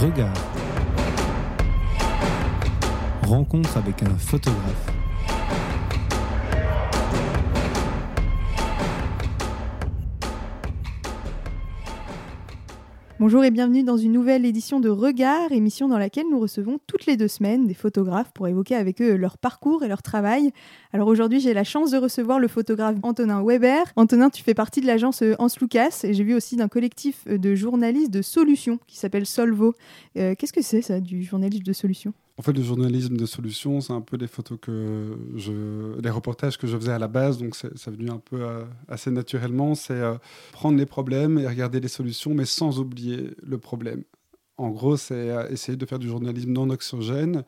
Regard. Rencontre avec un photographe. Bonjour et bienvenue dans une nouvelle édition de Regard, émission dans laquelle nous recevons toutes les deux semaines des photographes pour évoquer avec eux leur parcours et leur travail. Alors aujourd'hui, j'ai la chance de recevoir le photographe Antonin Weber. Antonin, tu fais partie de l'agence Hans Lucas et j'ai vu aussi d'un collectif de journalistes de solutions qui s'appelle Solvo. Euh, Qu'est-ce que c'est ça du journalisme de solutions? En fait, le journalisme de solutions, c'est un peu les photos que je, les reportages que je faisais à la base, donc ça venu un peu euh, assez naturellement. C'est euh, prendre les problèmes et regarder les solutions, mais sans oublier le problème. En gros, c'est euh, essayer de faire du journalisme non oxygène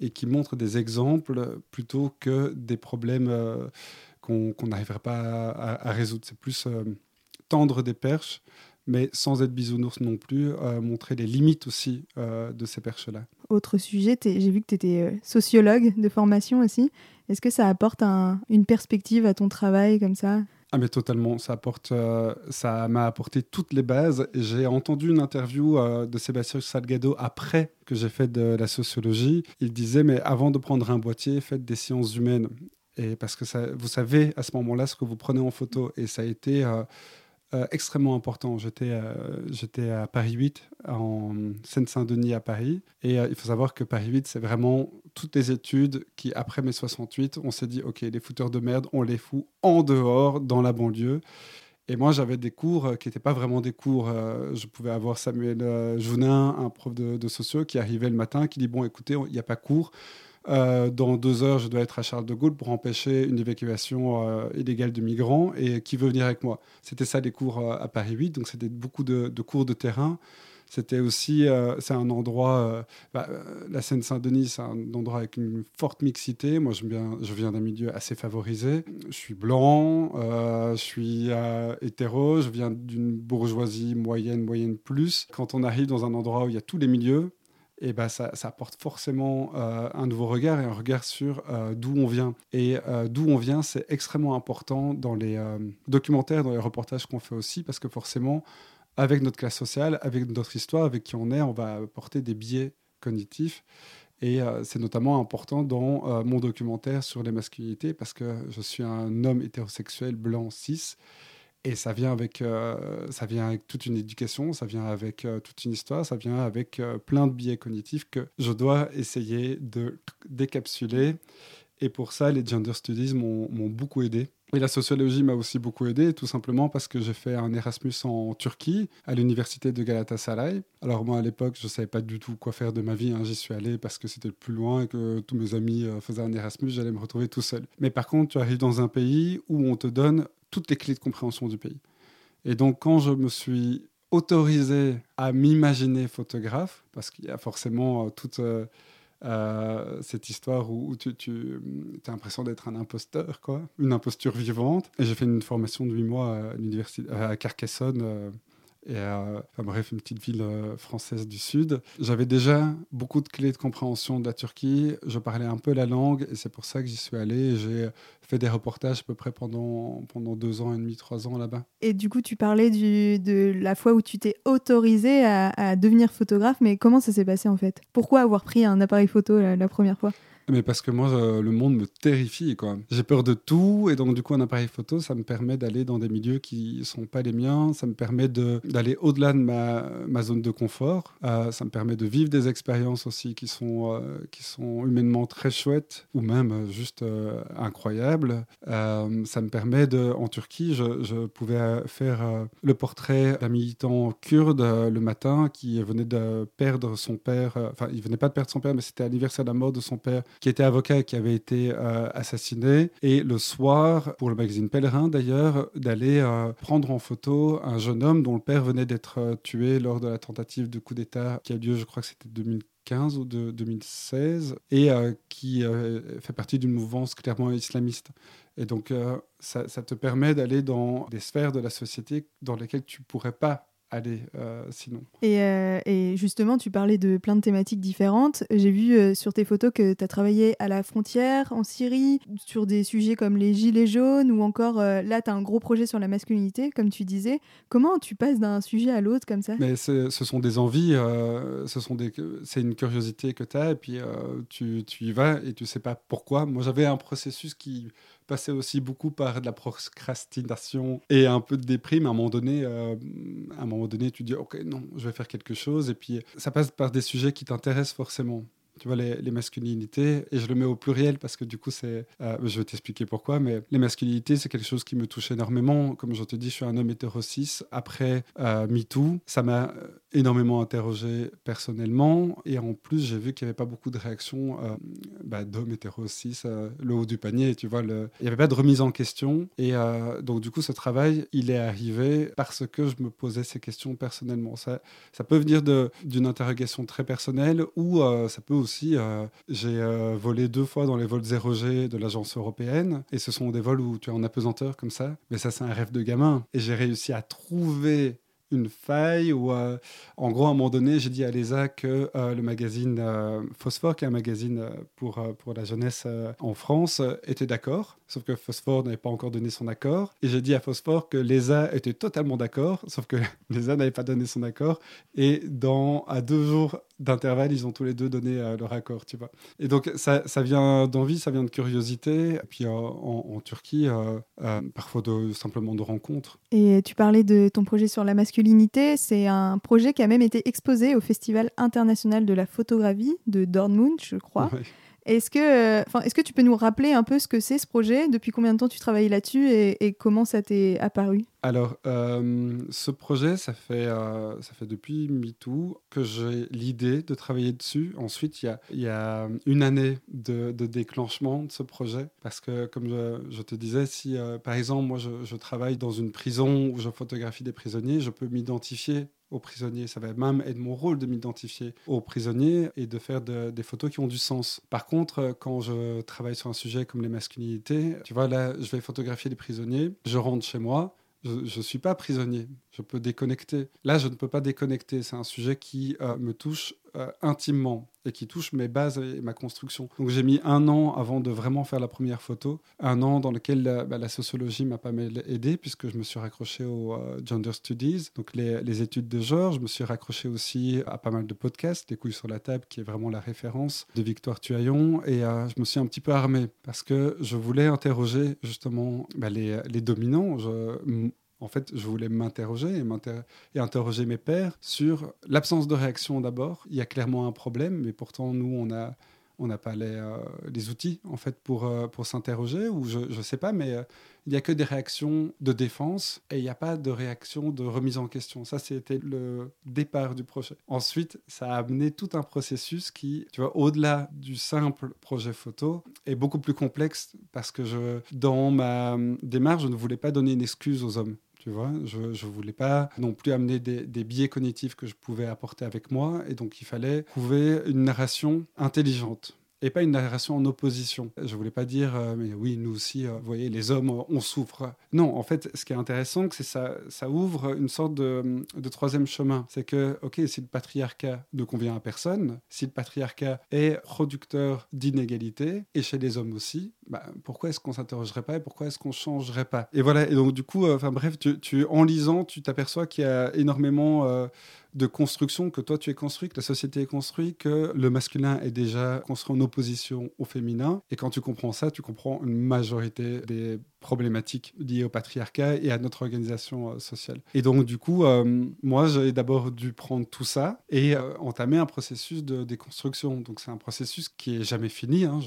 et qui montre des exemples plutôt que des problèmes qu'on n'arriverait pas à, résoudre. C'est plus tendre des perches, mais sans être bisounours non plus, euh, montrer les limites aussi euh, de ces perches-là. Autre sujet, j'ai vu que tu étais sociologue de formation aussi. Est-ce que ça apporte un- une perspective à ton travail comme ça? Ah mais totalement, ça apporte, euh, ça m'a apporté toutes les bases. J'ai entendu une interview euh, de Sébastien Salgado après que j'ai fait de la sociologie. Il disait mais avant de prendre un boîtier, faites des sciences humaines. Et parce que ça, vous savez à ce moment-là ce que vous prenez en photo. Et ça a été euh, euh, extrêmement important. J'étais euh, à Paris 8, en Seine-Saint-Denis à Paris. Et euh, il faut savoir que Paris 8, c'est vraiment toutes les études qui, après mai 68, on s'est dit, OK, les fouteurs de merde, on les fout en dehors, dans la banlieue. Et moi, j'avais des cours qui n'étaient pas vraiment des cours. Je pouvais avoir Samuel Jounin, un prof de, de socio, qui arrivait le matin, qui dit, bon, écoutez, il n'y a pas cours. Euh, dans deux heures, je dois être à Charles de Gaulle pour empêcher une évacuation euh, illégale de migrants. Et qui veut venir avec moi? C'était ça les cours euh, à Paris 8. Donc, c'était beaucoup de, cours de terrain. C'était aussi, c'est un endroit, bah, la Seine-Saint-Denis, c'est un endroit avec une forte mixité. Moi, je viens, je viens d'un milieu assez favorisé. Je suis blanc, je suis hétéro, je viens d'une bourgeoisie moyenne, moyenne plus. Quand on arrive dans un endroit où il y a tous les milieux, et ben ça, ça apporte forcément euh, un nouveau regard et un regard sur euh, d'où on vient. Et euh, d'où on vient, c'est extrêmement important dans les documentaires, dans les reportages qu'on fait aussi, parce que forcément, avec notre classe sociale, avec notre histoire, avec qui on est, on va apporter des biais cognitifs. Et c'est notamment important dans mon documentaire sur les masculinités, parce que je suis un homme hétérosexuel blanc cis. Et ça vient, avec, euh, ça vient avec toute une éducation, ça vient avec euh, toute une histoire, ça vient avec euh, plein de biais cognitifs que je dois essayer de décapsuler. Et pour ça, les gender studies m'ont beaucoup aidé. Et la sociologie m'a aussi beaucoup aidé, tout simplement parce que j'ai fait un Erasmus en Turquie, à l'université de Galatasaray. Alors moi, à l'époque, je ne savais pas du tout quoi faire de ma vie. hein. J'y suis allé parce que c'était le plus loin et que tous mes amis faisaient un Erasmus, j'allais me retrouver tout seul. Mais par contre, tu arrives dans un pays où on te donne toutes les clés de compréhension du pays. Et donc, quand je me suis autorisé à m'imaginer photographe, parce qu'il y a forcément euh, toute euh, euh, cette histoire où, tu, as l'impression d'être un imposteur, quoi, une imposture vivante. Et j'ai fait une formation de 8 mois à Carcassonne. Et euh, enfin bref, une petite ville euh, française du Sud. J'avais déjà beaucoup de clés de compréhension de la Turquie. Je parlais un peu la langue et c'est pour ça que j'y suis allé. J'ai fait des reportages à peu près pendant, pendant deux ans et demi, trois ans là-bas. Et du coup, tu parlais de la fois où tu t'es autorisé à, devenir photographe, mais comment ça s'est passé en fait? Pourquoi avoir pris un appareil photo la première fois? Mais parce que moi, euh, le monde me terrifie, quoi. J'ai peur de tout, et donc du coup, un appareil photo, ça me permet d'aller dans des milieux qui sont pas les miens. Ça me permet d'aller au-delà de ma, ma zone de confort. Euh, ça me permet de vivre des expériences aussi qui sont, euh, qui sont humainement très chouettes, ou même juste incroyables. Ça me permet de, en Turquie, je, je pouvais faire le portrait d'un militant kurde le matin qui venait de perdre son père. Enfin, il venait pas de perdre son père, mais c'était l'anniversaire de la mort de son père qui était avocat et qui avait été euh, assassiné. Et le soir, pour le magazine Pèlerin d'ailleurs, d'aller euh, prendre en photo un jeune homme dont le père venait d'être euh, tué lors de la tentative de coup d'État qui a lieu, je crois que c'était 2015 ou de 2016, et qui fait partie d'une mouvance clairement islamiste. Et donc, ça, ça te permet d'aller dans des sphères de la société dans lesquelles tu pourrais pas aller sinon. Et, et, justement, tu parlais de plein de thématiques différentes. J'ai vu sur tes photos que tu as travaillé à la frontière en Syrie, sur des sujets comme les gilets jaunes, ou encore là, tu as un gros projet sur la masculinité, comme tu disais. Comment tu passes d'un sujet à l'autre comme ça? Mais ce sont des envies, ce sont des, c'est une curiosité que tu as, et puis tu, tu y vas et tu sais pas pourquoi. Moi, j'avais un processus qui passait aussi beaucoup par de la procrastination et un peu de déprime. À un moment donné, euh, à un moment donné, tu dis ok non, je vais faire quelque chose. Et puis ça passe par des sujets qui t'intéressent forcément tu vois, les, masculinités, et je le mets au pluriel parce que du coup, c'est. Euh, je vais t'expliquer pourquoi, mais les masculinités, c'est quelque chose qui me touche énormément. Comme je te dis, je suis un homme hétéro Après euh, MeToo, ça m'a euh, énormément interrogé personnellement, et en plus, j'ai vu qu'il n'y avait pas beaucoup de réactions euh, bah, d'hommes hétéro le haut du panier, tu vois. Il n'y avait pas de remise en question, et donc, du coup, ce travail, il est arrivé parce que je me posais ces questions personnellement. Ça, ça peut venir d'une interrogation très personnelle, ou ça peut aussi euh, j'ai euh, volé deux fois dans les vols 0G de l'agence européenne. Et ce sont des vols où tu es en apesanteur comme ça. Mais ça, c'est un rêve de gamin. Et j'ai réussi à trouver une faille où, euh, en gros, à un moment donné, j'ai dit à l'ESA que le magazine Phosphore, qui est un magazine pour, pour la jeunesse en France, était d'accord. Sauf que Phosphore n'avait pas encore donné son accord. Et j'ai dit à Phosphore que l'ESA était totalement d'accord, sauf que l'ESA n'avait pas donné son accord. Et dans, à deux jours d'intervalle, ils ont tous les deux donné euh, leur accord, tu vois. Et donc, ça, ça vient d'envie, ça vient de curiosité. Et puis, euh, en, Turquie, euh, parfois de, simplement de rencontres. Et tu parlais de ton projet sur la masculinité. C'est un projet qui a même été exposé au Festival international de la photographie de Dortmund, je crois. Est-ce que, enfin, est-ce que tu peux nous rappeler un peu ce que c'est ce projet Depuis combien de temps tu travailles là-dessus et, comment ça t'est apparu? Alors, euh, ce projet, ça fait, euh, ça fait depuis MeToo que j'ai l'idée de travailler dessus. Ensuite, il y a, une année de, déclenchement de ce projet. Parce que, comme je, te disais, si euh, par exemple, moi, je, je travaille dans une prison où je photographie des prisonniers, je peux m'identifier aux prisonniers. Ça va même être mon rôle de m'identifier aux prisonniers et de faire des photos qui ont du sens. Par contre, quand je travaille sur un sujet comme les masculinités, tu vois, là, je vais photographier les prisonniers, je rentre chez moi, je ne suis pas prisonnier, je peux déconnecter. Là, je ne peux pas déconnecter. C'est un sujet qui euh, me touche euh, intimement et qui touche mes bases et ma construction. Donc j'ai mis un an avant de vraiment faire la première photo, un an dans lequel la, bah, la sociologie m'a pas mal aidé puisque je me suis raccroché aux euh, gender studies, donc les, études de genre. Je me suis raccroché aussi à pas mal de podcasts, Les couilles sur la table qui est vraiment la référence de Victoire Tuaillon et je me suis un petit peu armé parce que je voulais interroger justement bah, les, dominants. En fait, je voulais m'interroger et, interroger mes pères sur l'absence de réaction d'abord. Il y a clairement un problème, mais pourtant, nous, on n'a pas les, euh, les, outils en fait pour, euh, s'interroger ou je ne sais pas mais euh, il n'y a que des réactions de défense et il n'y a pas de réaction de remise en question. Ça c'était le départ du projet. Ensuite ça a amené tout un processus qui tu vois au-delà du simple projet photo est beaucoup plus complexe parce que dans ma démarche je ne voulais pas donner une excuse aux hommes tu vois, je ne voulais pas non plus amener des, des, biais cognitifs que je pouvais apporter avec moi. Et donc, il fallait trouver une narration intelligente et pas une narration en opposition. Je voulais pas dire, euh, mais oui, nous aussi, euh, vous voyez, les hommes, on souffre. Non, en fait, ce qui est intéressant, c'est ça, ça ouvre une sorte de, troisième chemin. C'est que, ok, si le patriarcat ne convient à personne, si le patriarcat est producteur d'inégalités, et chez les hommes aussi, bah, pourquoi est-ce qu'on s'interrogerait pas et pourquoi est-ce qu'on changerait pas? Et voilà, et donc du coup, euh, enfin bref, tu, en lisant, tu t'aperçois qu'il y a énormément de construction que toi tu es construit, que la société est construite, que le masculin est déjà construit en opposition au féminin. Et quand tu comprends ça, tu comprends une majorité des problématiques liées au patriarcat et à notre organisation euh, sociale. Et donc, du coup, euh, moi, j'ai d'abord dû prendre tout ça et euh, entamer un processus de déconstruction. Donc, c'est un processus qui est jamais fini. Hein.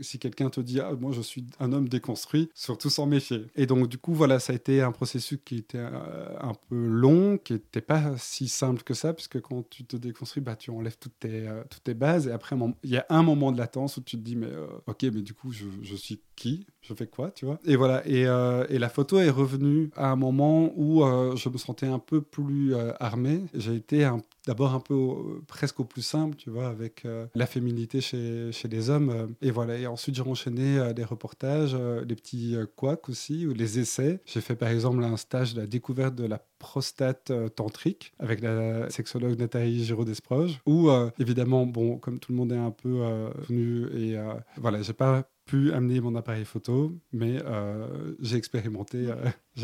Si quelqu'un te dit, ah, moi, je suis un homme déconstruit, surtout s'en méfier. Et donc, du coup, voilà, ça a été un processus qui était un peu long, qui n'était pas si simple que ça, puisque quand tu te déconstruis, bah, tu enlèves toutes tes, toutes tes bases. Et après, il y a un moment de latence où tu te dis, mais ok, mais du coup, je suis qui? Je fais quoi Tu vois? Et voilà, et, euh, et, la photo est revenue à un moment où euh, je me sentais un peu plus euh, armé. J'ai été d'abord un peu presque au plus simple, tu vois, avec la féminité chez, chez les hommes. et voilà, et ensuite j'ai enchaîné des reportages, les petits couacs aussi, ou les essais. J'ai fait par exemple un stage de la découverte de la prostate tantrique avec la sexologue Nathalie Giraud-Desproges, où évidemment, bon, comme tout le monde est un peu venu, et voilà, j'ai pas pu amener mon appareil photo, mais euh, j'ai expérimenté,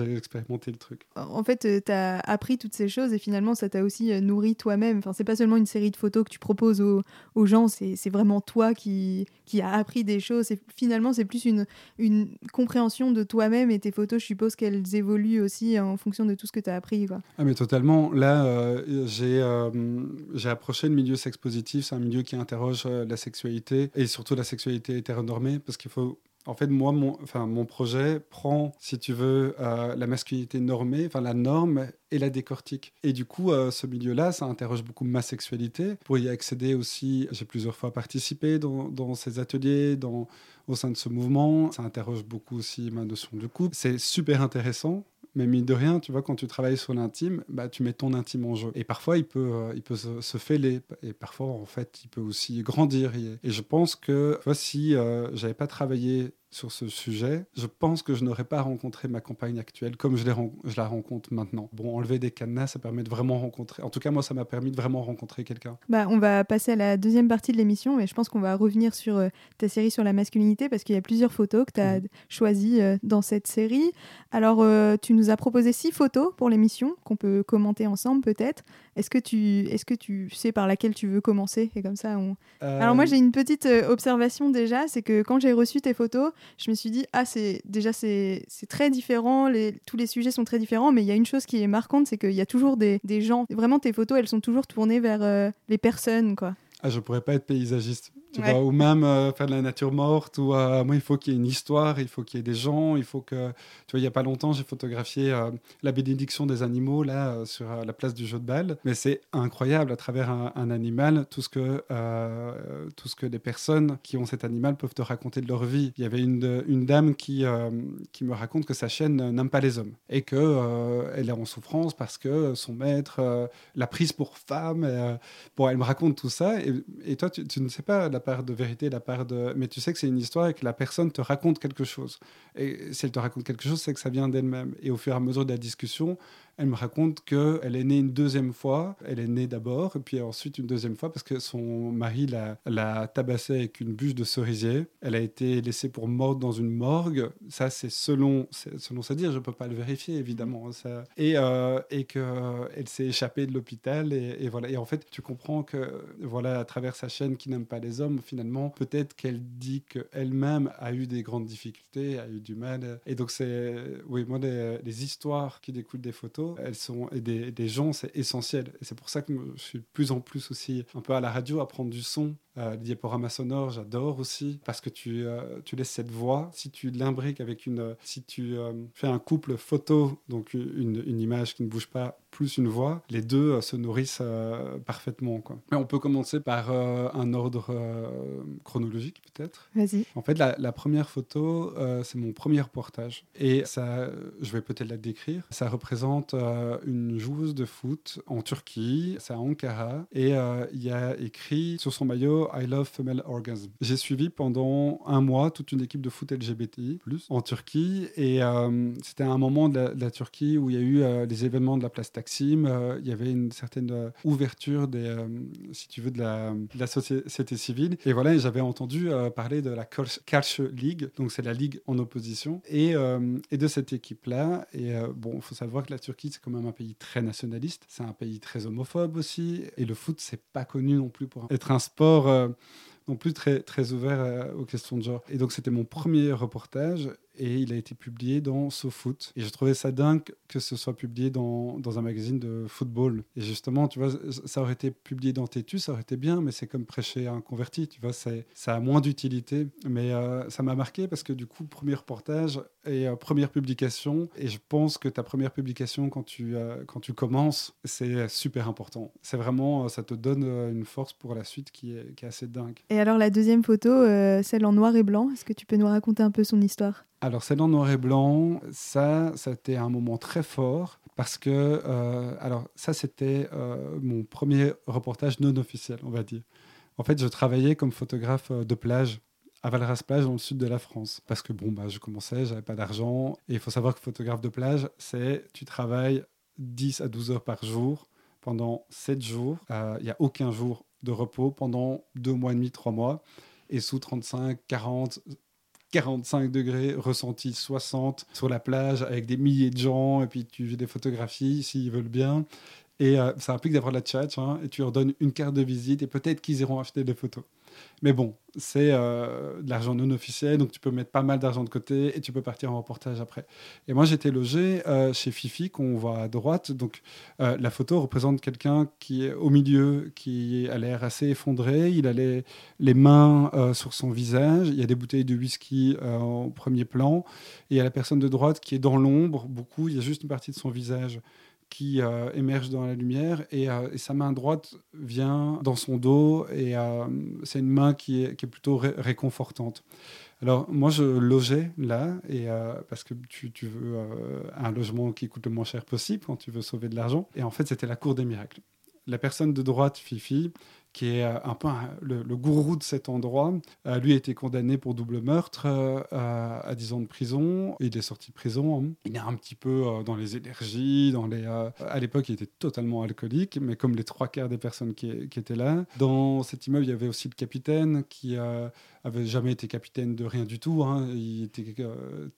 euh, j'ai expérimenté le truc. En fait, euh, tu as appris toutes ces choses et finalement, ça t'a aussi nourri toi-même. Enfin, c'est pas seulement une série de photos que tu proposes aux, aux gens, c'est vraiment toi qui, qui a appris des choses. Et finalement, c'est plus une, une compréhension de toi-même et tes photos, je suppose qu'elles évoluent aussi en fonction de tout ce que tu as appris. Quoi. Ah, mais totalement. Là, j'ai j'ai approché le milieu sex positif. C'est un milieu qui interroge la sexualité et surtout la sexualité hétéronormée parce qu'il faut en fait, moi, mon, enfin, mon projet prend, si tu veux, euh, la masculinité normée, enfin la norme, et la décortique. Et du coup, euh, ce milieu-là, ça interroge beaucoup ma sexualité. Pour y accéder aussi, j'ai plusieurs fois participé dans, ces ateliers, dans, au sein de ce mouvement. Ça interroge beaucoup aussi ma notion du couple. C'est super intéressant. Mais mine de rien, tu vois, quand tu travailles sur l'intime, bah, tu mets ton intime en jeu. Et parfois, il peut, euh, il peut se, fêler. Et parfois, en fait, il peut aussi grandir. Et je pense que, tu si euh, j'avais pas travaillé sur ce sujet, je pense que je n'aurais pas rencontré ma compagne actuelle comme je, je, la rencontre maintenant. Bon, enlever des cadenas, ça permet de vraiment rencontrer. En tout cas, moi, ça m'a permis de vraiment rencontrer quelqu'un. Bah, on va passer à la deuxième partie de l'émission, mais je pense qu'on va revenir sur euh, ta série sur la masculinité parce qu'il y a plusieurs photos que tu as mmh. choisies euh, dans cette série. Alors, euh, tu nous as proposé six photos pour l'émission qu'on peut commenter ensemble peut-être. Est-ce que, tu, est -ce que tu sais par laquelle tu veux commencer? Et comme ça, on... Alors, moi, j'ai une petite observation déjà, c'est que quand j'ai reçu tes photos, je me suis dit, ah, c'est déjà, c'est très différent, les, tous les sujets sont très différents, mais il y a une chose qui est marquante, c'est qu'il y a toujours des, des, gens, vraiment, tes photos, elles sont toujours tournées vers euh, les personnes, quoi. Ah, je pourrais pas être paysagiste ou même euh, faire de la nature morte, ou euh, moi, il faut qu'il y ait une histoire, il faut qu'il y ait des gens, il faut que... Tu vois, il n'y a pas longtemps, j'ai photographié euh, la bénédiction des animaux, là, sur la place du jeu de balle, mais c'est incroyable, à travers un, animal, tout ce, que, tout ce que les personnes qui ont cet animal peuvent te raconter de leur vie. Il y avait une, une dame qui, qui me raconte que sa chaîne n'aime pas les hommes, et qu'elle elle est en souffrance parce que son maître l'a prise pour femme. bon, elle me raconte tout ça, et, et toi, tu, ne sais pas la part de vérité, la part de... Mais tu sais que c'est une histoire et que la personne te raconte quelque chose. Et si elle te raconte quelque chose, c'est que ça vient d'elle-même. Et au fur et à mesure de la discussion, elle me raconte qu'elle est née une deuxième fois. Elle est née d'abord, puis ensuite une deuxième fois parce que son mari l'a tabassée avec une bûche de cerisier. Elle a été laissée pour morte dans une morgue. Ça, c'est selon, selon sa dire. Je ne peux pas le vérifier, évidemment. Hein, ça. Et, euh, et qu'elle s'est échappée de l'hôpital. Et, voilà. Et en fait, tu comprends que, voilà, à travers sa chaîne qui n'aime pas les hommes, finalement, peut-être qu'elle dit qu'elle-même a eu des grandes difficultés, a eu du mal. Et donc, c'est, oui, moi, les histoires qui découlent des photos, elles sont, et des, gens, c'est essentiel. Et c'est pour ça que je suis de plus en plus aussi un peu à la radio à prendre du son euh, le diaporama sonore, j'adore aussi parce que tu, euh, tu laisses cette voix. Si tu l'imbriques avec une, si tu euh, fais un couple photo, donc une, une, image qui ne bouge pas, plus une voix, les deux se nourrissent parfaitement. Quoi. Mais on peut commencer par un ordre chronologique peut-être. Vas-y. En fait, la, la première photo, c'est mon premier reportage et ça, je vais peut-être la décrire. Ça représente une joueuse de foot en Turquie, c'est à Ankara et il y a écrit sur son maillot I Love Female Orgasm. J'ai suivi pendant un mois toute une équipe de foot LGBTI en Turquie et euh, c'était un moment de la, Turquie où il y a eu euh, les événements de la place Taksim, euh, il y avait une certaine ouverture des, si tu veux, de la, société civile. Et voilà, j'avais entendu parler de la Karch League, donc c'est la ligue en opposition, et, et de cette équipe-là. Et bon, il faut savoir que la Turquie, c'est quand même un pays très nationaliste, c'est un pays très homophobe aussi, et le foot, c'est pas connu non plus pour être un sport euh, non plus très, très ouvert euh, aux questions de genre. Et donc, c'était mon premier reportage et il a été publié dans SoFoot. Et je trouvais ça dingue que ce soit publié dans, dans, un magazine de football. Et justement, tu vois, ça aurait été publié dans Tétu, ça aurait été bien, mais c'est comme prêcher un converti, tu vois, ça a moins d'utilité. Mais euh, ça m'a marqué parce que du coup, premier reportage et euh, première publication, et je pense que ta première publication quand tu, euh, quand tu commences, c'est super important. C'est vraiment, ça te donne une force pour la suite qui est, qui est assez dingue. Et alors la deuxième photo, celle en noir et blanc, est-ce que tu peux nous raconter un peu son histoire? Alors, c'est dans noir et blanc. Ça, c'était un moment très fort parce que, euh, alors, ça, c'était euh, mon premier reportage non officiel, on va dire. En fait, je travaillais comme photographe de plage à Valras-Plage dans le sud de la France. Parce que bon, bah, je commençais, j'avais pas d'argent. Et il faut savoir que photographe de plage, c'est tu travailles 10 à 12 heures par jour pendant 7 jours. Il n'y a aucun jour de repos pendant 2 mois et demi, 3 mois. Et sous 35, 40, 45 degrés, ressenti 60 sur la plage avec des milliers de gens. Et puis tu fais des photographies s'ils veulent bien. Et euh, ça implique d'avoir la chat, hein, et tu leur donnes une carte de visite, et peut-être qu'ils iront acheter des photos. Mais bon, c'est euh, de l'argent non officiel, donc tu peux mettre pas mal d'argent de côté et tu peux partir en reportage après. Et moi, j'étais logé euh, chez Fifi, qu'on voit à droite. Donc, euh, la photo représente quelqu'un qui est au milieu, qui a l'air assez effondré. Il a les, les mains sur son visage. Il y a des bouteilles de whisky en premier plan. Et il y a la personne de droite qui est dans l'ombre, beaucoup. Il y a juste une partie de son visage qui euh, émerge dans la lumière euh, et, sa main droite vient dans son dos et euh, c'est une main qui est, plutôt réconfortante. Alors moi je logeais là et parce que tu veux un logement qui coûte le moins cher possible quand tu veux sauver de l'argent et en fait c'était la cour des miracles. La personne de droite, Fifi, qui est euh, un peu le, gourou de cet endroit. Euh, lui a été condamné pour double meurtre euh, à 10 ans de prison. Il est sorti de prison. Hein. Il est un petit peu dans les énergies. À l'époque, il était totalement alcoolique, mais comme les trois quarts des personnes qui, étaient là. Dans cet immeuble, il y avait aussi le capitaine qui avait jamais été capitaine de rien du tout. Hein. Il, était,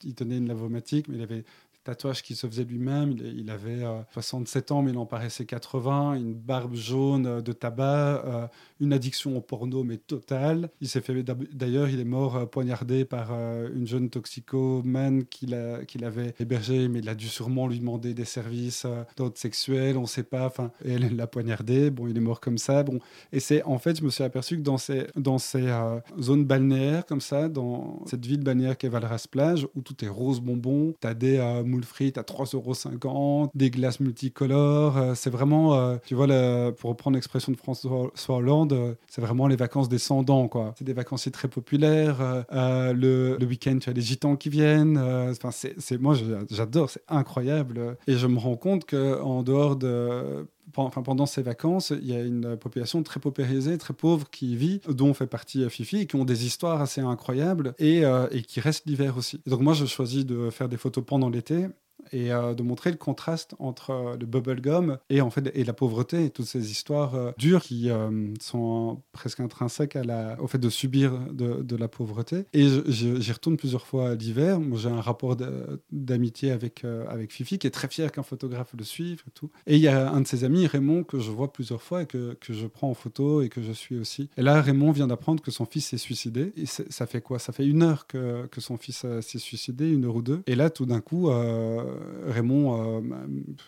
il tenait une lavomatique, mais il avait tatouage qu'il se faisait lui-même. Il, avait 67 euh, ans, mais il en paraissait 80, une barbe jaune euh, de tabac, euh, une addiction au porno, mais totale. Il s'est fait, d'ailleurs, il est mort poignardé par une jeune toxicomane qu'il qu'il avait hébergée, mais il a dû sûrement lui demander des services d'autres sexuels, on ne sait pas. Enfin, elle l'a poignardé. Bon, il est mort comme ça. Bon, et c'est en fait, je me suis aperçu que dans ces, dans ces zones balnéaires comme ça, dans cette ville balnéaire qu'est Valras Plage, où tout est rose bonbon, tu as des moules frites à 3,50€, des glaces multicolores. Euh, c'est vraiment, euh, tu vois, pour reprendre l'expression de François Hollande, euh, c'est vraiment les vacances descendants, quoi. C'est des vacanciers très populaires. le, week-end, tu as les gitans qui viennent. Enfin, c'est, moi, j'adore, c'est incroyable. Et je me rends compte qu'en dehors de enfin, pendant ces vacances, il y a une population très paupérisée, très pauvre qui vit, dont fait partie Fifi, et qui ont des histoires assez incroyables et, euh, et qui restent l'hiver aussi. donc moi, je choisis de faire des photos pendant l'été et euh, de montrer le contraste entre euh, le bubblegum et en fait et la pauvreté et toutes ces histoires euh, dures qui sont presque intrinsèques à la, au fait de subir de, la pauvreté. Et j'y retourne plusieurs fois l'hiver. J'ai un rapport d'amitié avec, avec Fifi qui est très fier qu'un photographe le suive et tout. Et il y a un de ses amis, Raymond, que je vois plusieurs fois et que, que je prends en photo et que je suis aussi. Et là, Raymond vient d'apprendre que son fils s'est suicidé. Et ça fait quoi? Ça fait une heure que, que son fils s'est suicidé, une heure ou deux. Et là, tout d'un coup, Raymond, euh,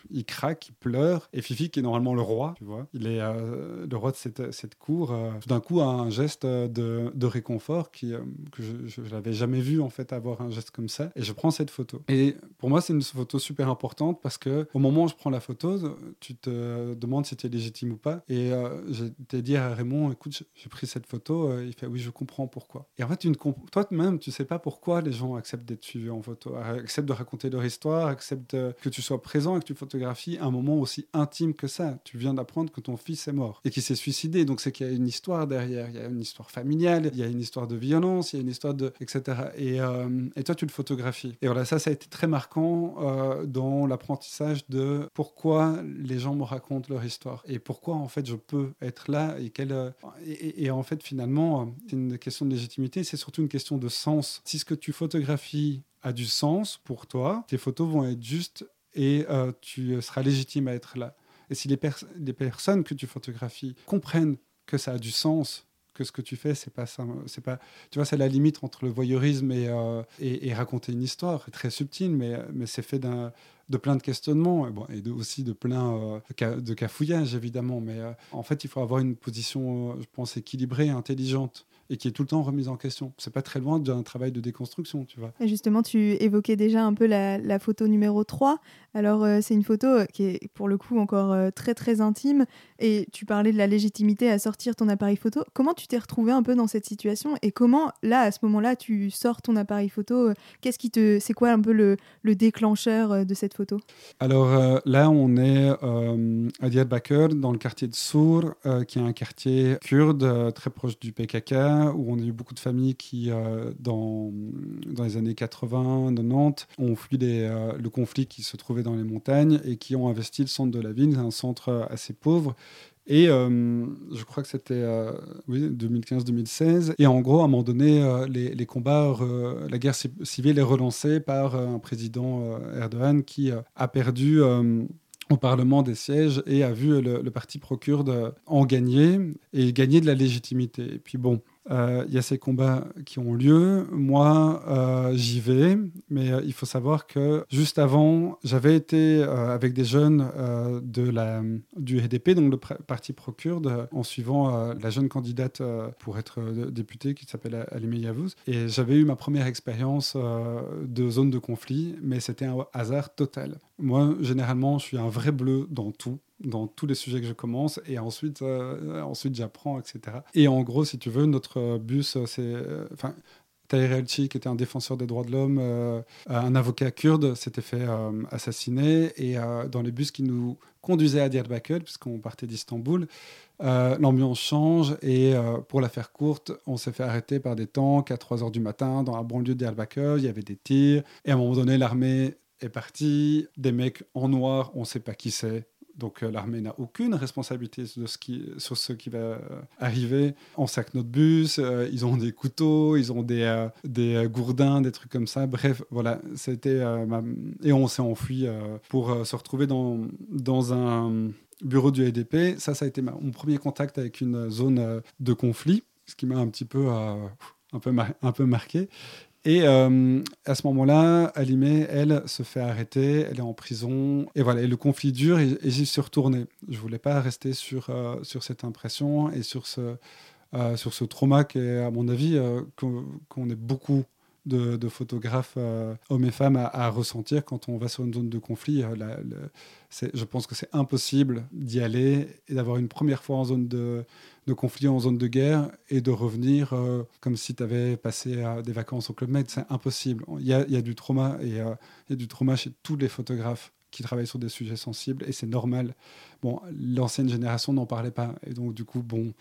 il craque, il pleure. Et Fifi, qui est normalement le roi, tu vois, il est euh, le roi de cette, cour, tout d'un coup a un geste de, réconfort que je n'avais jamais vu en fait avoir un geste comme ça. Et je prends cette photo. Et pour moi, c'est une photo super importante parce que au moment où je prends la photo, tu te demandes si tu es légitime ou pas. Et j'ai dit à Raymond, écoute, j'ai pris cette photo. il fait oui, je comprends pourquoi. Et en fait, une toi-même, tu sais pas pourquoi les gens acceptent d'être suivis en photo, acceptent de raconter leur histoire, acceptent que tu sois présent et que tu photographies un moment aussi intime que ça. Tu viens d'apprendre que ton fils est mort et qu'il s'est suicidé. Donc c'est qu'il y a une histoire derrière. Il y a une histoire familiale, il y a une histoire de violence, il y a une histoire de. etc. Et, euh, et toi, tu le photographies. Et voilà, ça, ça a été très marquant euh, dans l'apprentissage de pourquoi les gens me racontent leur histoire et pourquoi en fait je peux être là et, quelle, euh, et, et en fait finalement, c'est une question de légitimité, c'est surtout une question de sens. Si ce que tu photographies a du sens pour toi, tes photos vont être justes et euh, tu seras légitime à être là. Et si les, personnes que tu photographies comprennent que ça a du sens, que ce que tu fais, c'est pas ça, c'est pas, tu vois, c'est la limite entre le voyeurisme et, euh, raconter une histoire, très subtile, mais, mais c'est fait de plein de questionnements et, bon, et aussi de plein de cafouillages évidemment. Mais en fait, il faut avoir une position, je pense, équilibrée, intelligente et qui est tout le temps remise en question. C'est pas très loin d'un travail de déconstruction, tu vois. Justement, tu évoquais déjà un peu la, photo numéro 3. Alors, euh, c'est une photo euh, qui est pour le coup encore euh, très très intime et tu parlais de la légitimité à sortir ton appareil photo. Comment tu t'es retrouvé un peu dans cette situation et comment, là, à ce moment-là, tu sors ton appareil photo Qu'est-ce qui te. C'est quoi un peu le, le déclencheur de cette photo? Alors là, on est à Diyarbakir, dans le quartier de Sour, qui est un quartier kurde très proche du PKK où on a eu beaucoup de familles qui, dans, dans les années 80, 90, ont fui le conflit qui se trouvait dans les montagnes et qui ont investi le centre de la ville, un centre assez pauvre. Et euh, je crois que c'était oui, 2015-2016. Et en gros, à un moment donné, les, combats, la guerre civile est relancée par un président Erdogan qui a perdu au Parlement des sièges et a vu le, le parti pro-kurde en gagner et gagner de la légitimité. Et puis bon, euh, il y a ces combats qui ont lieu. Moi, euh, j'y vais, mais euh, il faut savoir que juste avant, j'avais été avec des jeunes de la, du HDP, donc le parti pro-kurde, en suivant la jeune candidate pour être députée qui s'appelle Alimé Yavuz. Et j'avais eu ma première expérience de zone de conflit, mais c'était un hasard total. Moi, généralement, je suis un vrai bleu dans tout dans tous les sujets que je commence et ensuite, euh, ensuite j'apprends, etc. Et en gros, si tu veux, notre bus, euh, c'est. Euh, enfin, Tahir qui était un défenseur des droits de l'homme, un avocat kurde, s'était fait assassiner. Et dans les bus qui nous conduisaient à Diyarbakir, puisqu'on partait d'Istanbul, l'ambiance change. Et pour la faire courte, on s'est fait arrêter par des tanks à 3 h du matin dans la banlieue de. Il y avait des tirs. Et à un moment donné, l'armée est partie. Des mecs en noir, on sait pas qui c'est. Donc euh, l'armée n'a aucune responsabilité de ce qui, sur ce qui va euh, arriver. On sac notre bus, euh, ils ont des couteaux, ils ont des, des gourdins, des trucs comme ça. Bref, voilà, c'était et on s'est enfui pour se retrouver dans, dans un bureau du EDP. Ça, ça a été mon premier contact avec une zone de conflit, ce qui m'a un petit peu un peu, un peu marqué. Et euh, à ce moment-là, Alimé, elle, se fait arrêter, elle est en prison. Et voilà, et le conflit dure et, j'y suis retourné. Je voulais pas rester sur, euh, sur cette impression et sur ce, euh, sur ce trauma qui est, à mon avis, qu'on est beaucoup de, photographes, hommes et femmes, à, ressentir quand on va sur une zone de conflit. je pense que c'est impossible d'y aller et d'avoir une première fois en zone de, de conflit en zone de guerre et de revenir euh, comme si tu avais passé euh, des vacances au Club Med. C'est impossible. Il y, a, du trauma et euh, il y a du trauma chez tous les photographes qui travaillent sur des sujets sensibles et c'est normal. Bon, l'ancienne génération n'en parlait pas et donc du coup, bon,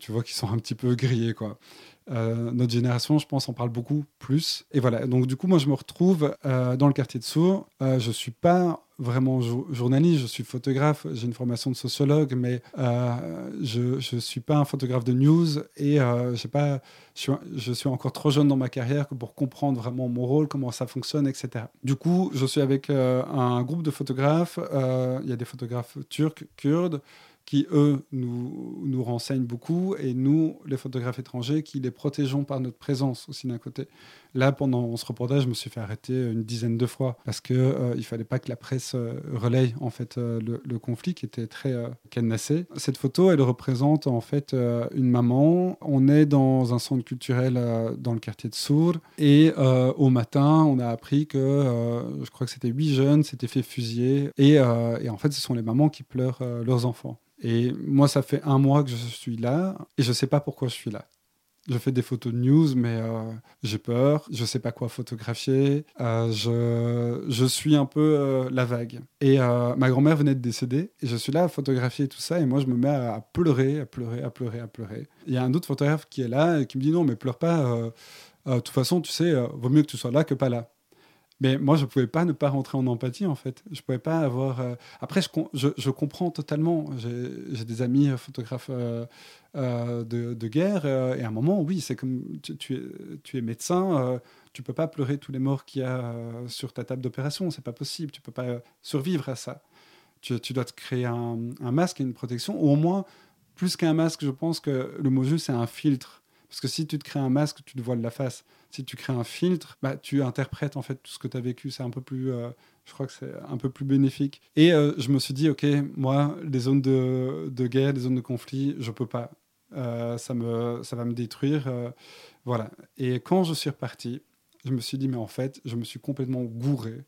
tu vois qu'ils sont un petit peu grillés quoi. notre génération, je pense, en parle beaucoup plus. Et voilà, donc du coup, moi, je me retrouve dans le quartier de Sour. je suis pas vraiment journaliste, je suis photographe, j'ai une formation de sociologue, mais euh, je ne suis pas un photographe de news et euh, pas, je suis, je, suis, encore trop jeune dans ma carrière pour comprendre vraiment mon rôle, comment ça fonctionne, etc. Du coup, je suis avec euh, un groupe de photographes, euh, il y a des photographes turcs, kurdes, qui, eux, nous, nous renseignent beaucoup, et nous, les photographes étrangers, qui les protégeons par notre présence aussi d'un côté. Là, pendant ce reportage, je me suis fait arrêter une dizaine de fois, parce qu'il euh, il fallait pas que la presse euh, relaye en fait, euh, le, conflit qui était très cadenassé. Cette photo, elle représente en fait une maman. On est dans un centre culturel dans le quartier de Sour, et au matin, on a appris que, je crois que c'était huit jeunes s'étaient fait fusiller, et, et en fait, ce sont les mamans qui pleurent leurs enfants. Et moi, ça fait un mois que je suis là et je ne sais pas pourquoi je suis là. Je fais des photos de news, mais euh, j'ai peur, je ne sais pas quoi photographier, euh, je, je, suis un peu euh, la vague. Et ma grand-mère venait de décéder, et je suis là à photographier tout ça, et moi je me mets à, pleurer, à pleurer, à pleurer, à pleurer. Il y a un autre photographe qui est là et qui me dit non, mais pleure pas, de toute façon, tu sais, vaut mieux que tu sois là que pas là. Mais moi, je ne pouvais pas ne pas rentrer en empathie, en fait. Je ne pouvais pas avoir... Euh, après, je, je, je, comprends totalement. J'ai des amis euh, photographes euh, de, de, guerre, et à un moment, oui, c'est comme... Tu, tu, es, médecin, tu ne peux pas pleurer tous les morts qu'il y a sur ta table d'opération. C'est pas possible. Tu ne peux pas survivre à ça. Tu, tu dois te créer un, un, masque et une protection, ou au moins, plus qu'un masque, je pense que le mot juste, c'est un filtre. Parce que si tu te crées un masque, tu te voiles la face si tu crées un filtre, bah, tu interprètes en fait tout ce que tu as vécu. C'est un peu plus, euh, Je crois que c'est un peu plus bénéfique. Et euh, je me suis dit, OK, moi, les zones de, de guerre, les zones de conflit, je peux pas. Euh, ça, me, ça va me détruire. voilà. Et quand je suis reparti, je me suis dit, mais en fait, je me suis complètement gouré.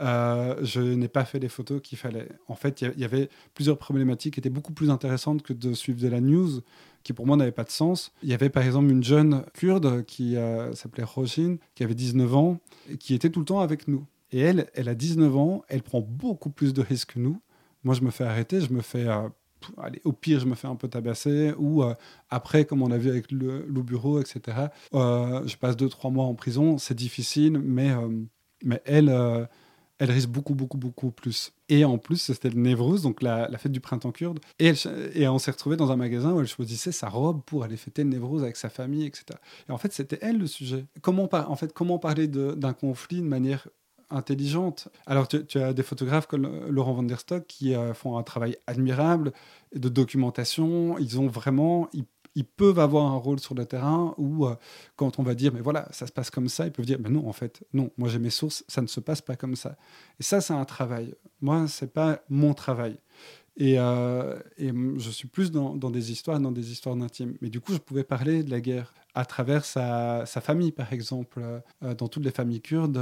Euh, je n'ai pas fait les photos qu'il fallait. En fait, il y avait plusieurs problématiques qui étaient beaucoup plus intéressantes que de suivre de la news, qui pour moi n'avaient pas de sens. Il y avait par exemple une jeune kurde qui euh, s'appelait Rojin, qui avait 19 ans, qui était tout le temps avec nous. Et elle, elle a 19 ans, elle prend beaucoup plus de risques que nous. Moi, je me fais arrêter, je me fais... euh, allez, au pire, je me fais un peu tabasser, ou après, comme on a vu avec le, le bureau, etc., je passe 2-3 mois en prison, c'est difficile, mais, mais elle, elle risque beaucoup, beaucoup, beaucoup plus. Et en plus, c'était le Névrose, donc la, fête du printemps kurde. Et, elle- on s'est retrouvé dans un magasin où elle choisissait sa robe pour aller fêter le Névrose avec sa famille, etc. Et en fait, c'était elle le sujet. Comment, en fait, comment parler d'un conflit de manière intelligente? Alors, tu, as des photographes comme Laurent van der Stock qui euh, font un travail admirable de documentation. Ils ont vraiment... ils peuvent avoir un rôle sur le terrain où, euh, quand on va dire, mais voilà, ça se passe comme ça, ils peuvent dire, mais non, en fait, non, moi j'ai mes sources, ça ne se passe pas comme ça. Et ça, c'est un travail. Moi, c'est pas mon travail. Et, euh, et je suis plus dans, dans des histoires, dans des histoires d'intimes. Mais du coup, je pouvais parler de la guerre à travers sa, sa famille, par exemple. Euh, dans toutes les familles kurdes,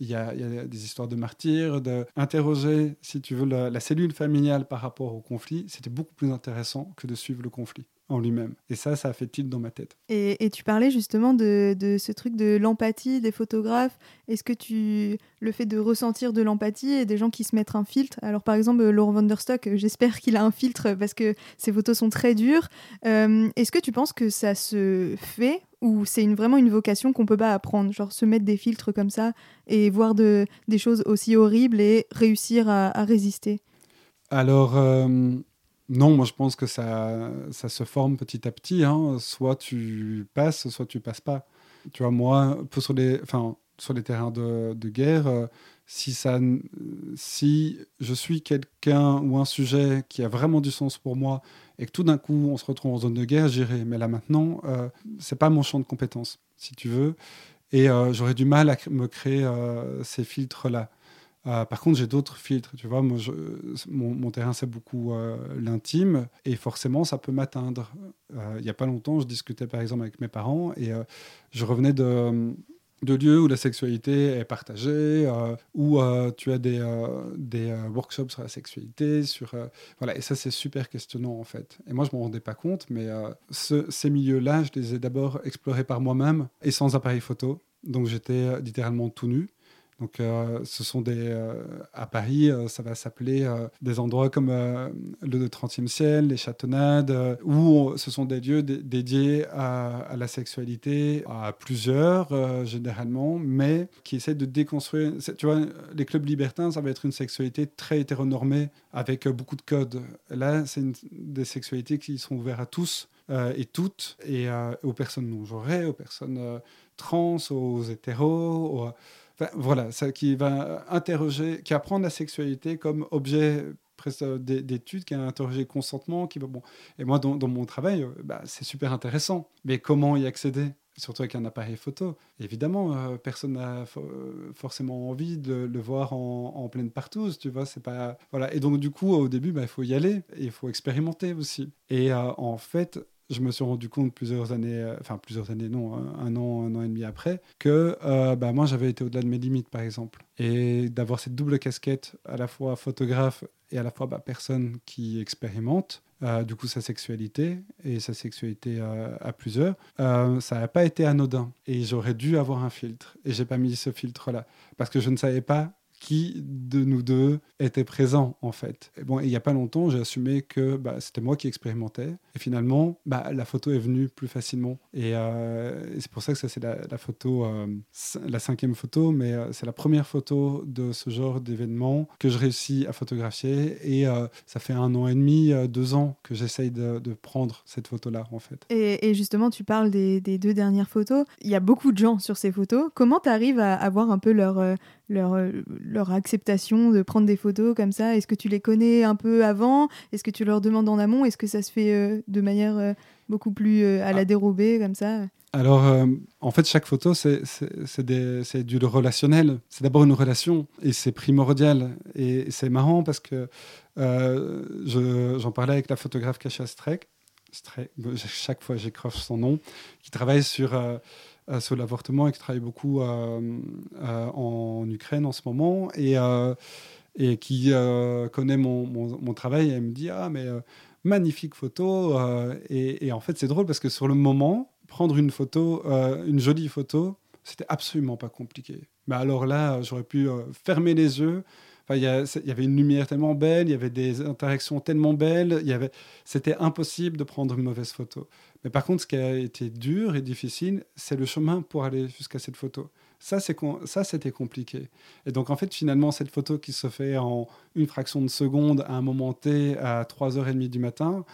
il y, y a des histoires de martyrs, de interroger, si tu veux, la cellule familiale par rapport au conflit. C'était beaucoup plus intéressant que de suivre le conflit en lui-même. Et ça, ça a fait tilt dans ma tête. Et, et tu parlais justement de, de ce truc de l'empathie des photographes. Est-ce que tu le fait de ressentir de l'empathie et des gens qui se mettent un filtre Alors par exemple Laurent van der Stock, euh, j'espère qu'il a un filtre parce que ses photos sont très dures. Euh, Est-ce que tu penses que ça se fait ou c'est une, vraiment une vocation qu'on peut pas apprendre Genre se mettre des filtres comme ça et voir de, des choses aussi horribles et réussir à, à résister? Alors, euh, non, moi je pense que ça, ça se forme petit à petit. hein. Soit tu passes, soit tu passes pas. Tu vois, moi, sur les, enfin, sur les terrains de, de guerre, euh, si, ça, si je suis quelqu'un ou un sujet qui a vraiment du sens pour moi et que tout d'un coup on se retrouve en zone de guerre, j'irai. Mais là maintenant, euh, c'est pas mon champ de compétences, si tu veux. Et euh, j'aurais du mal à me créer euh, ces filtres-là. Euh, par contre, j'ai d'autres filtres. Tu vois, moi, je- mon, terrain, c'est beaucoup euh, l'intime, et forcément, ça peut m'atteindre. Euh, il n'y a pas longtemps, je discutais par exemple avec mes parents, et euh, je revenais de, de lieux où la sexualité est partagée, euh, où euh, tu as des, euh, des euh, workshops sur la sexualité, sur euh, voilà, et ça, c'est super questionnant en fait. Et moi, je m'en rendais pas compte, mais euh, ce- ces milieux-là, je les ai d'abord explorés par moi-même et sans appareil photo. Donc, j'étais euh, littéralement tout nu. Donc, euh, ce sont des. euh, à Paris, euh, ça va s'appeler euh, des endroits comme le 30e ciel, les châtonnades, où ce sont des lieux dé- dédiés à, la sexualité, à plusieurs, généralement, mais qui essaient de déconstruire. Tu vois, les clubs libertins, ça va être une sexualité très hétéronormée, avec beaucoup de codes. Là, c'est des sexualités qui sont ouvertes à tous. et toutes, et aux personnes non genrées, aux personnes trans, aux hétéros, aux, Voilà, ça qui va interroger, qui apprend la sexualité comme objet presque d'é- d'étude, qui a interrogé consentement, qui bon. Et moi, dans, mon travail, euh, bah, c'est super intéressant. Mais comment y accéder? Surtout avec un appareil photo. Évidemment, euh, personne n'a euh, forcément envie de le voir en, pleine partouze, tu vois. C'est pas voilà. Et donc du coup, au début, bah, il faut y aller il faut expérimenter aussi. Et en fait, je me suis rendu compte plusieurs années, euh, enfin plusieurs années, non, un, an, un an et demi après, que euh, bah, moi j'avais été au-delà de mes limites, par exemple. Et d'avoir cette double casquette, à la fois photographe et à la fois bah, personne qui expérimente, euh, du coup sa sexualité et sa sexualité à plusieurs, ça n'a pas été anodin. Et j'aurais dû avoir un filtre. Et j'ai pas mis ce filtre-là. Parce que je ne savais pas qui de nous deux était présent en fait. Bon, il n'y a pas longtemps, j'ai assumé que bah, c'était moi qui expérimentais. Et finalement, bah, la photo est venue plus facilement. Et, euh, et c'est pour ça que ça, c'est la, photo, euh, la cinquième photo, mais euh, c'est la première photo de ce genre d'événement que je réussis à photographier. Et ça fait un an et demi, deux ans que j'essaye de, prendre cette photo-là en fait. Et, justement, tu parles des, deux dernières photos. Il y a beaucoup de gens sur ces photos. Comment tu arrives à avoir un peu leur, leur, euh, leur acceptation de prendre des photos comme ça? Est-ce que tu les connais un peu avant? Est-ce que tu leur demandes en amont? Est-ce que ça se fait euh, de manière euh, beaucoup plus euh, à la Ah. dérobée comme ça? Alors, en fait, chaque photo, c'est du relationnel. C'est d'abord une relation et c'est primordial. Et c'est marrant parce que j'en parlais avec la photographe Kasia Streck. chaque fois, j'écroche son nom, qui travaille sur, sur l'avortement et qui travaille beaucoup en Ukraine en ce moment. Et, et qui connaît mon, mon, travail. Elle me dit Ah, mais magnifique photo. Et, en fait, c'est drôle parce que sur le moment, prendre une photo, euh, une jolie photo, c'était absolument pas compliqué. Mais alors là, j'aurais pu euh, fermer les yeux. Il y, avait une lumière tellement belle, il y avait des interactions tellement belles, y c'était impossible de prendre une mauvaise photo. Mais par contre, ce qui a été dur et difficile, c'est le chemin pour aller jusqu'à cette photo. Ça, c'est ça, c'était compliqué. Et donc, en fait, finalement, cette photo qui se fait en une fraction de seconde à un moment T à 3h30 du matin,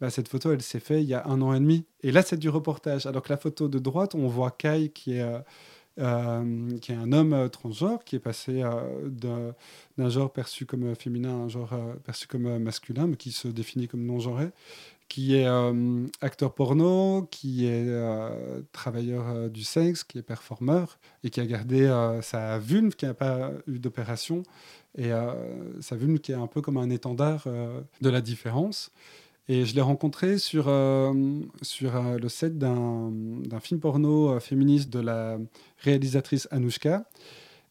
bah, cette photo, elle s'est faite il y a un an et demi. Et là, c'est du reportage. Alors que la photo de droite, on voit Kai qui est, euh, euh, qui est un homme euh, transgenre, qui est passé d'un genre perçu comme féminin à un genre perçu comme masculin, mais qui se définit comme non-genré, qui est acteur porno, qui est travailleur du sexe, qui est performeur, et qui a gardé sa vulve, qui n'a pas eu d'opération, et sa vulve qui est un peu comme un étendard de la différence. Et je l'ai rencontré sur, euh, sur euh, le set d'un film porno euh, féministe de la réalisatrice Anouchka.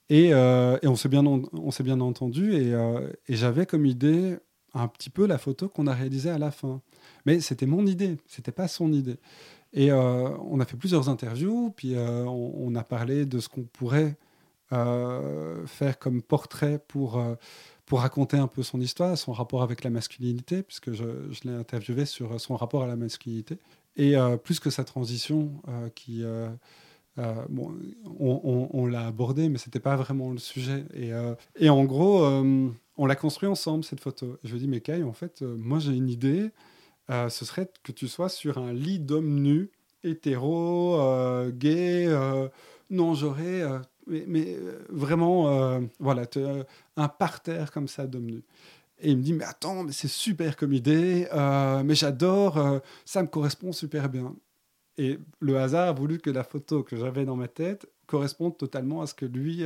Et, on s'est bien, bien entendu. Et j'avais comme idée un petit peu la photo qu'on a réalisée à la fin. Mais c'était mon idée, c'était pas son idée. Et on a fait plusieurs interviews, puis on, on, a parlé de ce qu'on pourrait faire comme portrait pour pour raconter un peu son histoire, son rapport avec la masculinité, puisque je, l'ai interviewé sur son rapport à la masculinité, et euh, plus que sa transition, euh, qui, euh, bon, on, l'a abordé, mais c'était pas vraiment le sujet. Et, et en gros, on l'a construit ensemble cette photo. Je lui ai dit, mais Kai, en fait, moi j'ai une idée, ce serait que tu sois sur un lit d'homme nu, hétéro, gay, non genré mais, euh, vraiment, euh, voilà, euh, un parterre comme ça d'hommes nus. Et il me dit, mais attends, mais c'est super comme idée, mais j'adore, ça me correspond super bien. Et le hasard a voulu que la photo que j'avais dans ma tête corresponde totalement à ce que lui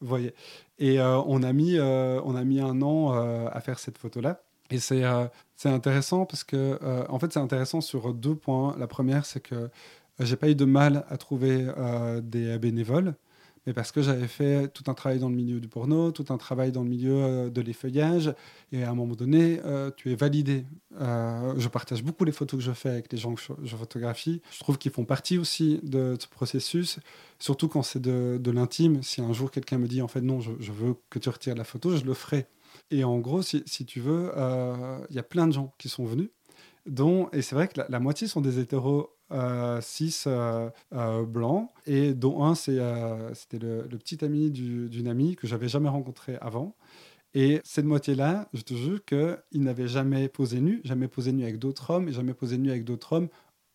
voyait. Et on, a mis, on a mis un an à faire cette photo-là. Et c'est c'est intéressant parce que, en fait, c'est intéressant sur deux points. La première, c'est que j'ai pas eu de mal à trouver des bénévoles mais parce que j'avais fait tout un travail dans le milieu du porno, tout un travail dans le milieu euh, de l'effeuillage, et à un moment donné, euh, tu es validé. Euh, je partage beaucoup les photos que je fais avec les gens que je, photographie. Je trouve qu'ils font partie aussi de ce processus, surtout quand c'est de, l'intime. Si un jour quelqu'un me dit, en fait, non, je, veux que tu retires la photo, je le ferai. Et en gros, si, tu veux, il y a plein de gens qui sont venus, dont, et c'est vrai que la, moitié sont des hétéros euh, six euh, euh, blancs, et dont un, c'était le, petit ami d'une amie que j'avais jamais rencontré avant. Et cette moitié-là, je te jure qu'il n'avait jamais posé nu, jamais posé nu avec d'autres hommes, et jamais posé nu avec d'autres hommes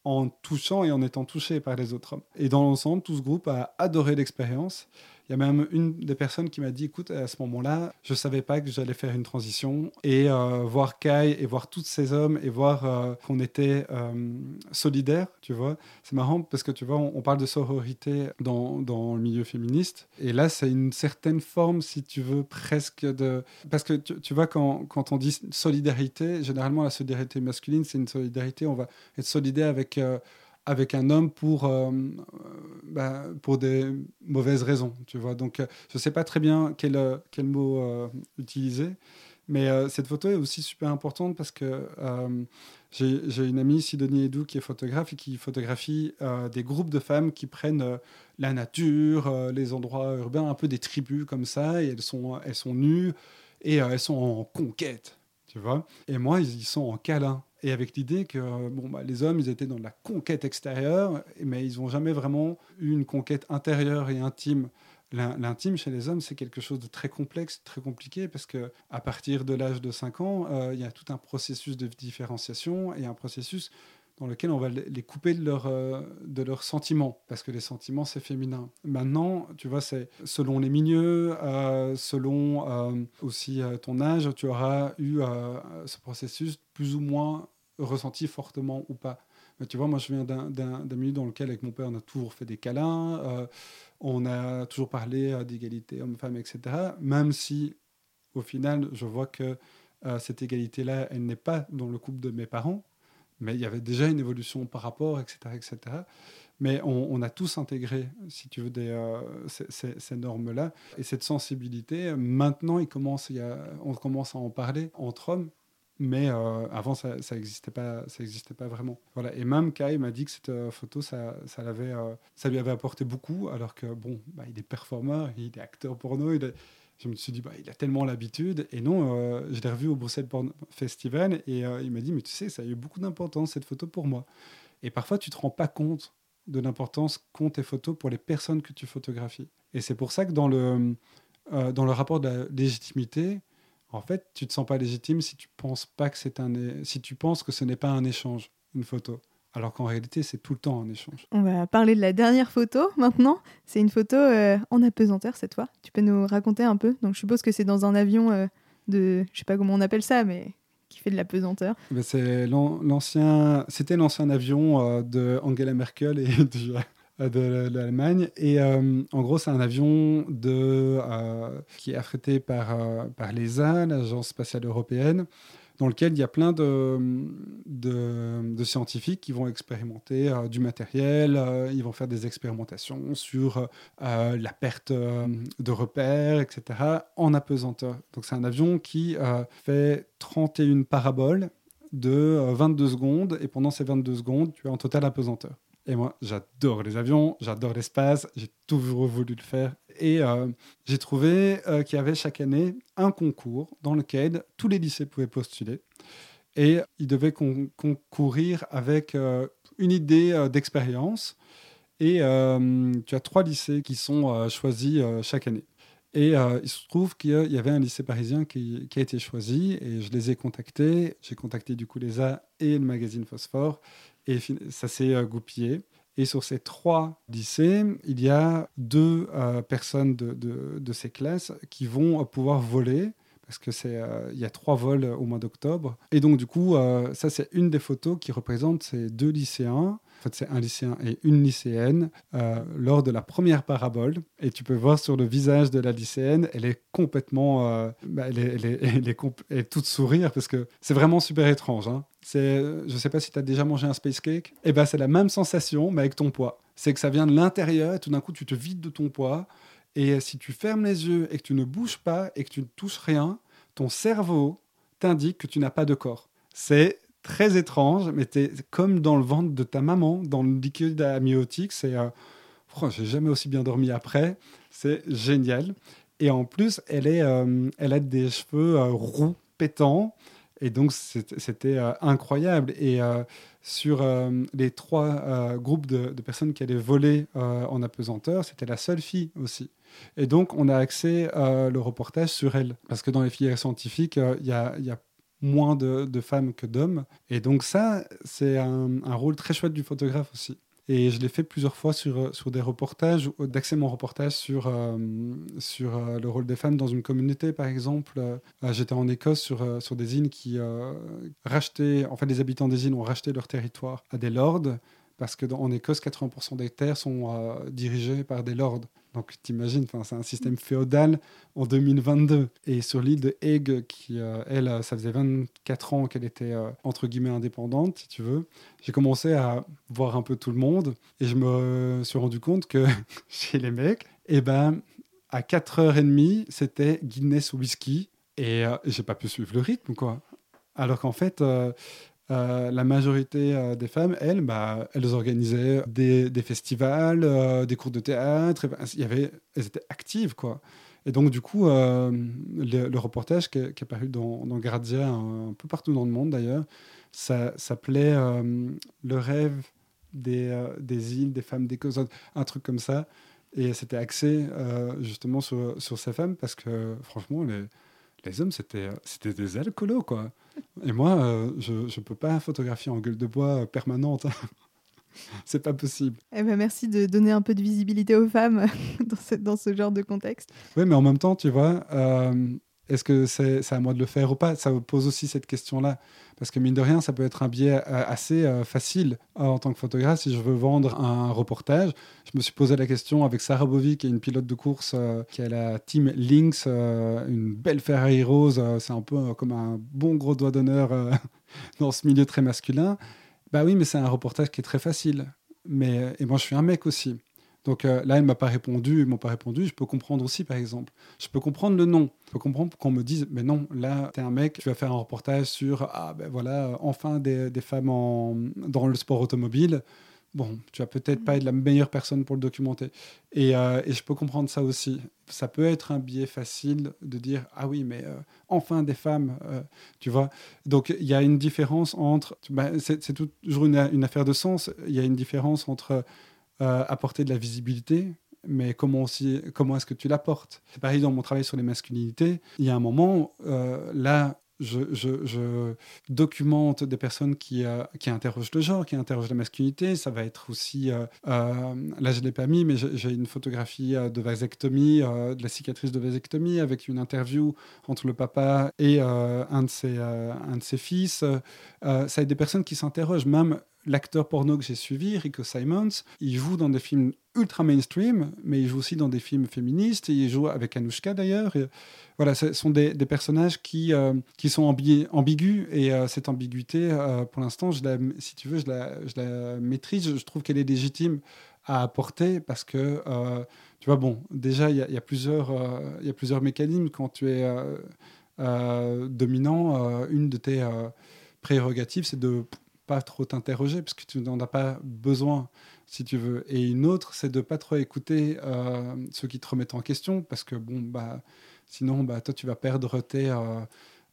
en touchant et en étant touché par les autres hommes. Et dans l'ensemble, tout ce groupe a adoré l'expérience. Il y a même une des personnes qui m'a dit, écoute, à ce moment-là, je ne savais pas que j'allais faire une transition. Et euh, voir Kai et voir tous ces hommes et voir euh, qu'on était euh, solidaires, tu vois, c'est marrant parce que tu vois, on, parle de sororité dans, dans, le milieu féministe. Et là, c'est une certaine forme, si tu veux, presque de... Parce que tu, tu vois, quand, quand, on dit solidarité, généralement, la solidarité masculine, c'est une solidarité, on va être solidaire avec avec un homme pour, euh, euh, bah, pour des mauvaises raisons, tu vois. Donc, euh, je ne sais pas très bien quel, quel mot utiliser, mais cette photo est aussi super importante parce que j'ai une amie, Sidonie Edou, qui est photographe et qui photographie des groupes de femmes qui prennent la nature, les endroits urbains, un peu des tribus comme ça, et elles sont, elles sont nues et elles sont en conquête, tu vois. Et moi, ils, ils sont en câlin et avec l'idée que bon, bah, les hommes, ils étaient dans la conquête extérieure, mais ils n'ont jamais vraiment eu une conquête intérieure et intime. L'intime chez les hommes, c'est quelque chose de très complexe, très compliqué, parce que à partir de l'âge de 5 ans, euh, il y a tout un processus de différenciation et un processus dans lequel on va les couper euh, de leurs sentiments, parce que les sentiments, c'est féminin. Maintenant, tu vois, c'est selon les milieux, euh, selon aussi ton âge, tu auras eu ce processus plus ou moins ressenti fortement ou pas. tu vois, moi, je viens d'un milieu dans lequel, avec mon père, on a toujours fait des câlins, on a toujours parlé d'égalité homme-femme, etc. Même si, au final, je vois que cette égalité-là, elle n'est pas dans le couple de mes parents, mais il y avait déjà une évolution par rapport, etc. etc. Mais on, a tous intégré, si tu veux, euh, ces, normes-là. Et cette sensibilité, maintenant, il commence, on commence à en parler entre hommes. Mais euh, avant, ça n'existait pas, ça existait pas vraiment. Voilà. Et même Kai m'a dit que cette euh, photo, ça, ça, l'avait, ça lui avait apporté beaucoup, alors que, bon, bah, il est performeur, il est acteur porno, il je me suis dit, bah, il a tellement l'habitude. Et non, je l'ai revu au Bruxelles Porn Festival et il m'a dit, mais tu sais, ça a eu beaucoup d'importance, cette photo pour moi. Et parfois, tu te rends pas compte de l'importance qu'ont tes photos pour les personnes que tu photographies. Et c'est pour ça que dans le, euh, dans le rapport de la légitimité, en fait, tu te sens pas légitime si tu penses pas que c'est un, si tu penses que ce n'est pas un échange, une photo. Alors qu'en réalité, c'est tout le temps un échange. On va parler de la dernière photo maintenant. C'est une photo euh, en apesanteur cette fois. Tu peux nous raconter un peu Donc je suppose que c'est dans un avion euh, de, je sais pas comment on appelle ça, mais qui fait de la pesanteur C'est l'ancien, c'était l'ancien avion euh, de Angela Merkel et de, de l'Allemagne. Et euh, en gros, c'est un avion de, qui est affrété par, par l'ESA, l'Agence spatiale européenne, dans lequel il y a plein de, scientifiques qui vont expérimenter euh, du matériel, euh, ils vont faire des expérimentations sur euh, la perte de repères, etc., en apesanteur. Donc c'est un avion qui fait 31 paraboles de 22 secondes, et pendant ces 22 secondes, tu es en total apesanteur. Et moi, j'adore les avions, j'adore l'espace, j'ai toujours voulu le faire. Et euh, j'ai trouvé euh, qu'il y avait chaque année un concours dans lequel tous les lycées pouvaient postuler. Et ils devaient concourir avec euh, une idée d'expérience. Et tu as trois lycées qui sont choisis chaque année. Et il se trouve qu'il y avait un lycée parisien qui, qui, a été choisi et je les ai contactés. J'ai contacté du coup l'ESA et le magazine Phosphore et ça s'est goupillé. Et sur ces trois lycées, il y a deux euh, personnes de, ces classes qui vont pouvoir voler parce que euh, il y a trois vols au mois d'octobre. Et donc du coup, ça c'est une des photos qui représente ces deux lycéens en fait, c'est un lycéen et une lycéenne euh, lors de la première parabole. Et tu peux voir sur le visage de la lycéenne, elle est complètement. Euh, bah, elle, est, elle, est, toute sourire parce que c'est vraiment super étrange. Hein. Ne sais pas si tu as déjà mangé un space cake. Et eh ben, c'est la même sensation, mais avec ton poids. C'est que ça vient de l'intérieur et tout d'un coup, tu te vides de ton poids. Et si tu fermes les yeux et que tu ne bouges pas et que tu ne touches rien, ton cerveau t'indique que tu n'as pas de corps. C'est très étrange, mais es comme dans le ventre de ta maman, dans le liquide amniotique. C'est, euh, j'ai jamais aussi bien dormi après. C'est génial. Et en plus, elle, est, euh, elle a des cheveux euh, roux, pétants. Et donc, c'était incroyable. Et sur les trois groupes de, personnes qui allaient voler en apesanteur, c'était la seule fille aussi. Et donc, on a accès le reportage sur elle. Parce que dans les filières scientifiques, il y a, y a moins de, femmes que d'hommes. Et donc ça, c'est un, rôle très chouette du photographe aussi. Et je l'ai fait plusieurs fois sur, sur des reportages, d'accès mon reportage sur, euh, sur euh, le rôle des femmes dans une communauté, par exemple. Euh, j'étais en Écosse sur, sur des îles qui rachetaient, en fait, les habitants des îles ont racheté leur territoire à des lords, parce qu'en Écosse, 80% des terres sont dirigées par des lords. Donc t'imagines, c'est un système féodal en 2022. Et sur l'île de Hague, qui, euh, elle, euh, ça faisait 24 ans qu'elle était, euh, entre guillemets, indépendante, si tu veux, j'ai commencé à voir un peu tout le monde. Et je me suis rendu compte que chez les mecs, eh ben, à 4h30, c'était Guinness whisky. Et j'ai pas pu suivre le rythme, quoi. Alors qu'en fait, euh, la majorité euh, des femmes, elles, bah, elles organisaient des, festivals, euh, des cours de théâtre. Ben, il y avait, elles étaient actives, quoi. Et donc, du coup, le, reportage qui est, paru dans, dans un, peu partout dans le monde d'ailleurs, ça s'appelait Le rêve des, des, îles, des femmes des causes, un truc comme ça. Et c'était axé justement sur, sur, ces femmes parce que, franchement, les, les hommes, c'était des alcoolos, quoi. Et moi, euh, je ne peux pas photographier en gueule de bois permanente. C'est pas possible. Eh ben merci de donner un peu de visibilité aux femmes dans, ce, dans ce genre de contexte. Oui, mais en même temps, tu vois, euh, est-ce que c'est à moi de le faire ou pas? Ça pose aussi cette question-là. Parce que mine de rien, ça peut être un biais euh, assez euh, facile euh, en tant que photographe. Si je veux vendre un reportage, je me suis posé la question avec Sarah Bovy, qui est une pilote de course qui a la team Lynx, une belle Ferrari rose. c'est un peu comme un bon gros doigt d'honneur dans ce milieu très masculin. Bah oui, mais c'est un reportage qui est très facile. Mais, et moi, je suis un mec aussi. Donc euh, là, elle m'a pas répondu, ils m'ont pas répondu. Je peux comprendre aussi, par exemple. Je peux comprendre le non. Je peux comprendre qu'on me dise, mais non, là, tu es un mec, tu vas faire un reportage sur, ah ben voilà, enfin des, femmes dans le sport automobile. Bon, tu vas peut-être pas être la meilleure personne pour le documenter. Et, euh, et, je peux comprendre ça aussi. Ça peut être un biais facile de dire, ah oui, mais euh, enfin des femmes, tu vois. Donc il y a une différence entre, bah, c'est toujours une, affaire de sens, il y a une différence entre euh, apporter de la visibilité, mais comment, aussi, comment est-ce que tu l'apportes? C'est pareil dans mon travail sur les masculinités. Il y a un moment, euh, là, je, documente des personnes qui, euh, qui, interrogent le genre, qui interrogent la masculinité. Ça va être aussi, là je ne l'ai pas mis, mais j'ai une photographie de vasectomie, de la cicatrice de vasectomie, avec une interview entre le papa et un, de ses, un de ses fils. ça va être des personnes qui s'interrogent, même l'acteur porno que j'ai suivi, Rico Simons, il joue dans des films ultra mainstream, mais il joue aussi dans des films féministes. Il joue avec Anushka d'ailleurs. Voilà, ce sont des, personnages qui, euh, qui sont ambigus. Et euh, cette ambiguïté, euh, pour l'instant, si tu veux, je la, je la maîtrise. Je trouve qu'elle est légitime à apporter parce que, tu vois, bon, déjà, il y, y, a plusieurs, y a plusieurs mécanismes quand tu es dominant. une de tes prérogatives, c'est de pas trop t'interroger parce que tu n'en as pas besoin si tu veux. Et une autre, c'est de pas trop écouter euh, ceux qui te remettent en question parce que bon bah sinon bah toi tu vas perdre tes euh,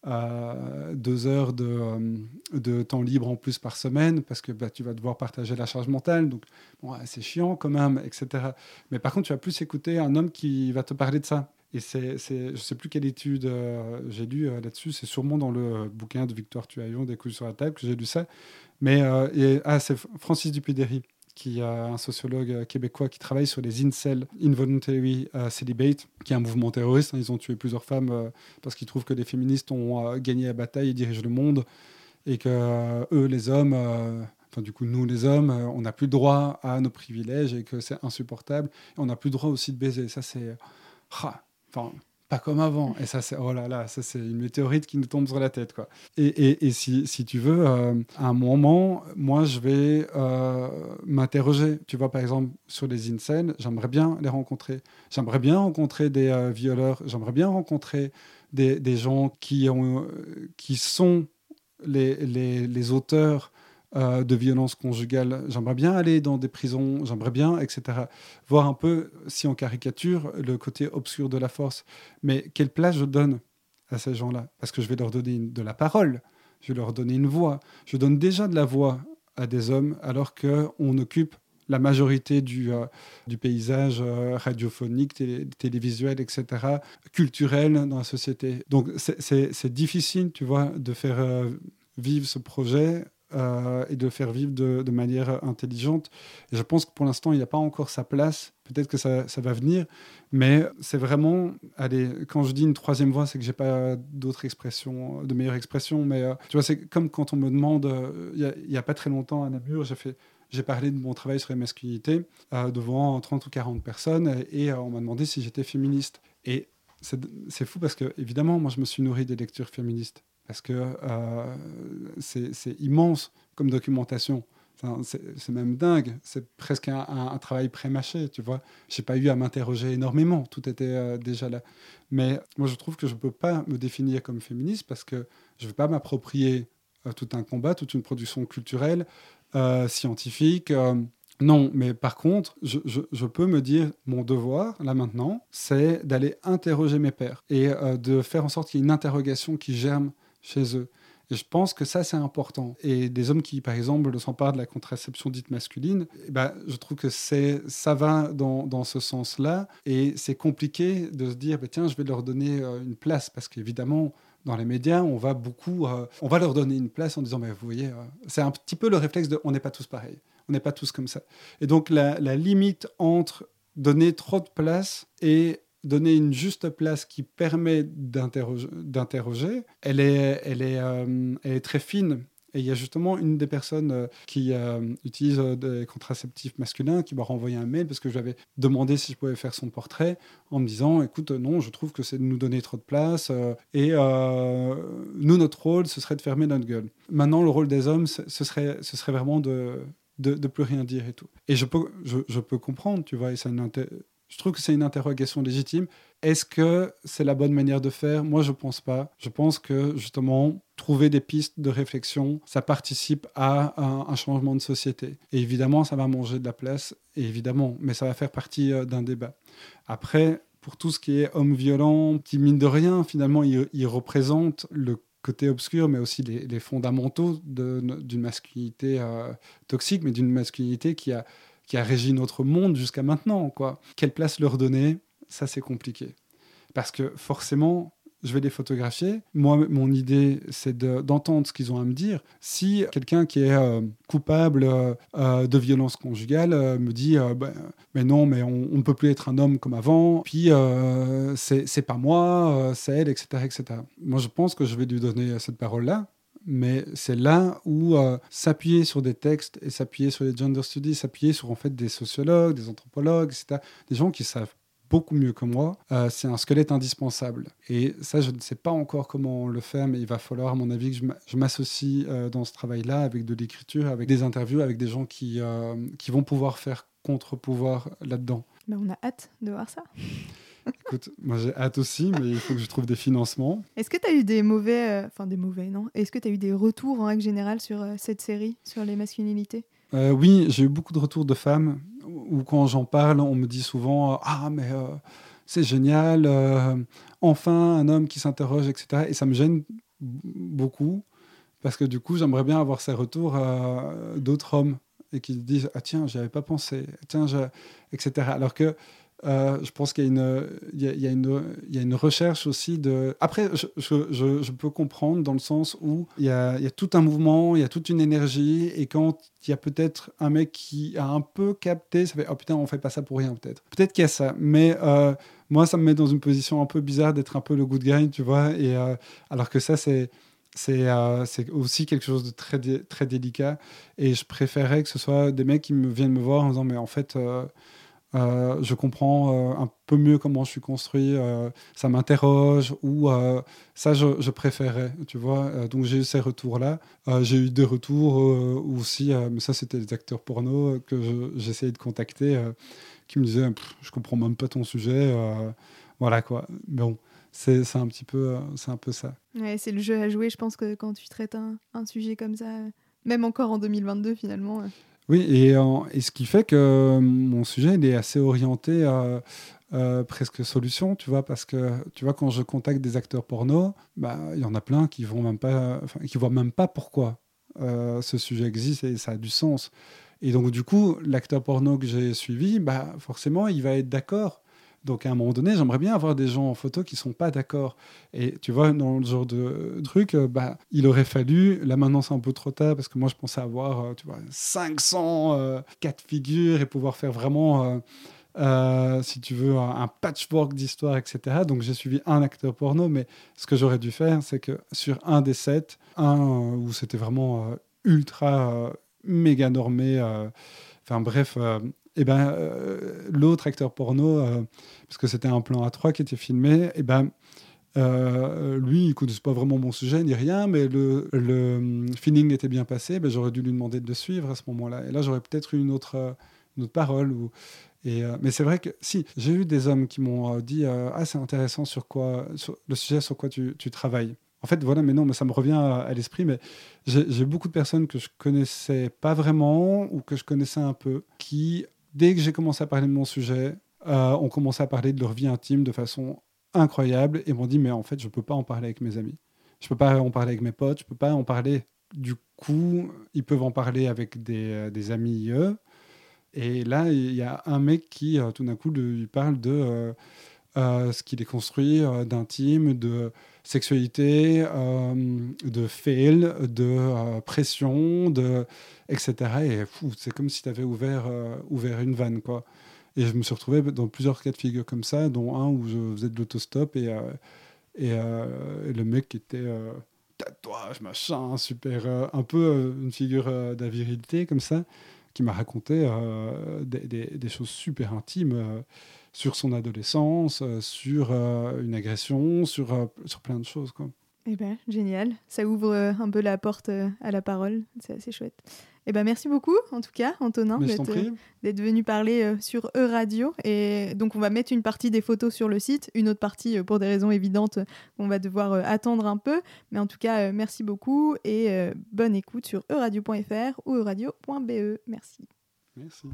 euh, deux heures de, de, temps libre en plus par semaine parce que bah, tu vas devoir partager la charge mentale donc bon, c'est chiant quand même etc. Mais par contre tu vas plus écouter un homme qui va te parler de ça et c'est, je ne sais plus quelle étude j'ai lu euh, là-dessus, c'est sûrement dans le bouquin de Victoire Tuaillon, Des couilles sur la table, que j'ai lu ça. Mais ah, c'est Francis Dupudéry, qui est un sociologue québécois qui travaille sur les incel, involuntary celibate, qui est un mouvement terroriste. Hein. ils ont tué plusieurs femmes parce qu'ils trouvent que les féministes ont gagné la bataille et dirigent le monde, et que eux, les hommes, enfin du coup nous les hommes, on n'a plus droit à nos privilèges et que c'est insupportable. Et on n'a plus droit aussi de baiser. Ça, c'est. Ah, Enfin, pas comme avant. Et ça, c'est oh là là, ça c'est une météorite qui nous tombe sur la tête, quoi. Et, et, et si, si, tu veux, euh, à un moment, moi, je vais euh, m'interroger. Tu vois, par exemple, sur les incels, j'aimerais bien les rencontrer. J'aimerais bien rencontrer des euh, violeurs. J'aimerais bien rencontrer des, des, gens qui, ont, qui sont les, les, les auteurs euh, de violence conjugale. J'aimerais bien aller dans des prisons, j'aimerais bien, etc. Voir un peu, si on caricature, le côté obscur de la force. Mais quelle place je donne à ces gens-là? Parce que je vais leur donner de la parole, je vais leur donner une voix. Je donne déjà de la voix à des hommes alors qu'on occupe la majorité du, euh, paysage euh, radiophonique, télévisuel, etc., culturel dans la société. Donc c'est difficile, tu vois, de faire vivre ce projet euh, et de faire vivre de, manière intelligente. Je pense que pour l'instant, il n'y a pas encore sa place. Peut-être que ça, va venir, mais c'est vraiment, allez, quand je dis une troisième voie, c'est que j'ai pas d'autres expressions, de meilleures expressions, mais euh, tu vois, c'est comme quand on me demande, euh, il n'y a, pas très longtemps à Namur, j'ai parlé de mon travail sur les masculinités devant 30 ou 40 personnes et, on m'a demandé si j'étais féministe. Et c'est fou parce que, évidemment, moi, je me suis nourri des lectures féministes parce que euh, c'est immense comme documentation. C'est même dingue, c'est presque un, travail pré-mâché, tu vois. J'ai pas eu à m'interroger énormément, tout était euh, déjà là. Mais moi, je trouve que je peux pas me définir comme féministe parce que je vais pas m'approprier euh, tout un combat, toute une production culturelle, scientifique. non, mais par contre, je, je, peux me dire, mon devoir, là maintenant, c'est d'aller interroger mes pères et de faire en sorte qu'il y ait une interrogation qui germe chez eux. Et je pense que ça, c'est important. Et des hommes qui, par exemple, s'emparent de la contraception dite masculine, eh ben, je trouve que ça va dans, dans ce sens-là. Et c'est compliqué de se dire, bah, tiens, je vais leur donner euh, une place. Parce qu'évidemment, dans les médias, on va beaucoup, euh, on va leur donner une place en disant, mais vous voyez, euh, c'est un petit peu le réflexe de, on n'est pas tous pareils, on n'est pas tous comme ça. Et donc la limite entre donner trop de place et donner une juste place qui permet d'interroger, euh, elle est très fine. Et il y a justement une des personnes euh, qui euh, utilise des contraceptifs masculins qui m'a renvoyé un mail parce que j'avais demandé si je pouvais faire son portrait en me disant écoute, non, je trouve que c'est de nous donner trop de place et nous, notre rôle, ce serait de fermer notre gueule. Maintenant, le rôle des hommes, ce serait, vraiment de, de, de, plus rien dire et tout. Et je peux, je, je peux comprendre, tu vois, et ça je trouve que c'est une interrogation légitime. Est-ce que c'est la bonne manière de faire? Moi, je ne pense pas. Je pense que justement, trouver des pistes de réflexion, ça participe à un, changement de société. Et évidemment, ça va manger de la place, évidemment, mais ça va faire partie euh, d'un débat. Après, pour tout ce qui est homme violent, qui mine de rien, finalement, il, représente le côté obscur, mais aussi les, fondamentaux d'une masculinité euh, toxique, mais d'une masculinité qui a qui a régi notre monde jusqu'à maintenant. Quoi. Quelle place leur donner Ça, c'est compliqué. Parce que forcément, je vais les photographier. Moi, mon idée, c'est d'entendre ce qu'ils ont à me dire. Si quelqu'un qui est euh, coupable euh, euh, de violence conjugale me dit ben, Mais non, mais on ne peut plus être un homme comme avant, puis c'est pas moi, c'est elle, etc., etc. Moi, je pense que je vais lui donner cette parole-là mais c'est là où euh, s'appuyer sur des textes et s'appuyer sur les gender studies, s'appuyer sur en fait des sociologues, des anthropologues, etc., des gens qui savent beaucoup mieux que moi, euh, c'est un squelette indispensable. Et ça, je ne sais pas encore comment le faire, mais il va falloir, à mon avis, que je m'associe euh, dans ce travail-là avec de l'écriture, avec des interviews, avec des gens qui, qui vont pouvoir faire contre-pouvoir là-dedans. On a hâte de voir ça. Écoute, moi j'ai hâte aussi, mais il faut que je trouve des financements. Est-ce que tu as eu des mauvais, euh, enfin des mauvais, non? Est-ce que tu as eu des retours en règle générale sur euh, cette série, sur les masculinités? Euh, Oui, j'ai eu beaucoup de retours de femmes où quand j'en parle, on me dit souvent Ah, mais c'est génial, enfin un homme qui s'interroge, etc. Et ça me gêne beaucoup parce que du coup, j'aimerais bien avoir ces retours d'autres hommes et qui disent Ah, tiens, j'y avais pas pensé, tiens, etc. Alors que euh, je pense qu'il y, a une recherche aussi de... Après, je, peux comprendre dans le sens où il y, a, tout un mouvement, il y a toute une énergie, et quand il y a peut-être un mec qui a un peu capté, ça fait, oh putain, on fait pas ça pour rien peut-être. Peut-être qu'il y a ça, mais euh, moi, ça me met dans une position un peu bizarre d'être un peu le good guy, tu vois, et, euh, alors que ça, c'est... Aussi quelque chose de très, délicat. Et je préférais que ce soit des mecs qui me viennent me voir en disant Mais en fait, je comprends euh, un peu mieux comment je suis construit, euh, ça m'interroge, ou ça, je, je, préférais, tu vois. donc, j'ai eu ces retours-là. j'ai eu des retours aussi, mais ça, c'était des acteurs porno que j'essayais de contacter, qui me disaient Je comprends même pas ton sujet. voilà, quoi. Mais bon. C'est un petit peu, c'est un peu ça. Ouais, c'est le jeu à jouer. Je pense que quand tu traites un sujet comme ça, même encore en 2022 finalement, oui, et, ce qui fait que mon sujet il est assez orienté à, presque solution, tu vois, parce que tu vois quand je contacte des acteurs porno, bah il y en a plein qui vont voient même pas pourquoi euh, ce sujet existe et ça a du sens. Et donc du coup, l'acteur porno que j'ai suivi, bah forcément, il va être d'accord donc à un moment donné, j'aimerais bien avoir des gens en photo qui sont pas d'accord. Et tu vois, dans le genre de truc, euh, bah, il aurait fallu, là maintenant c'est un peu trop tard, parce que moi je pensais avoir, euh, tu vois, 500 euh, quatre figures et pouvoir faire vraiment... si tu veux, un, patchwork d'histoire, etc. Donc j'ai suivi un acteur porno, mais ce que j'aurais dû faire, c'est que sur un des sept, un où c'était vraiment ultra méga normé, enfin bref, et ben l'autre acteur porno, parce que c'était un plan à 3 qui était filmé, et ben euh, lui, il ne connaissait pas vraiment mon sujet ni rien, mais le, le feeling était bien passé. Ben, j'aurais dû lui demander de le suivre à ce moment-là. Et là, j'aurais peut-être eu une autre, une autre parole. Ou, et, euh, mais c'est vrai que si, j'ai eu des hommes qui m'ont euh, dit Ah, c'est intéressant sur quoi, le sujet sur quoi tu, tu travailles. En fait, voilà, mais non, mais ça me revient à, à l'esprit, mais j'ai beaucoup de personnes que je connaissais pas vraiment ou que je connaissais un peu qui, dès que j'ai commencé à parler de mon sujet, euh, ont commencé à parler de leur vie intime de façon incroyable et m'ont dit mais en fait je peux pas en parler avec mes amis, je peux pas en parler avec mes potes, je peux pas en parler. Du coup, ils peuvent en parler avec des, euh, amis eux. Et là, il y a un mec qui euh, tout d'un coup lui parle de ce qu'il est construit d'intime, de sexualité, de fail, de pression, de etc. Et c'est comme si tu avais ouvert, ouvert une vanne quoi. Et je me suis retrouvé dans plusieurs cas de figure comme ça, dont un où je faisais de l'autostop et, euh, et, euh, le mec était euh, tatouage, machin, super, euh, un peu euh, une figure euh, d'avirilité comme ça, qui m'a raconté euh, des, des- choses super intimes euh, sur son adolescence, euh, sur euh, une agression, sur, euh, sur plein de choses. Quoi. Eh ben, génial. Ça ouvre euh, un peu la porte euh, à la parole. C'est assez chouette. Eh ben, merci beaucoup, en tout cas, Antonin, t'en d'être venu parler euh, sur E-Radio. Et donc, on va mettre une partie des photos sur le site, une autre partie, euh, pour des raisons évidentes, euh, qu'on va devoir euh, attendre un peu. Mais en tout cas, euh, merci beaucoup et euh, bonne écoute sur euradio.fr ou euradio.be. Merci. Merci.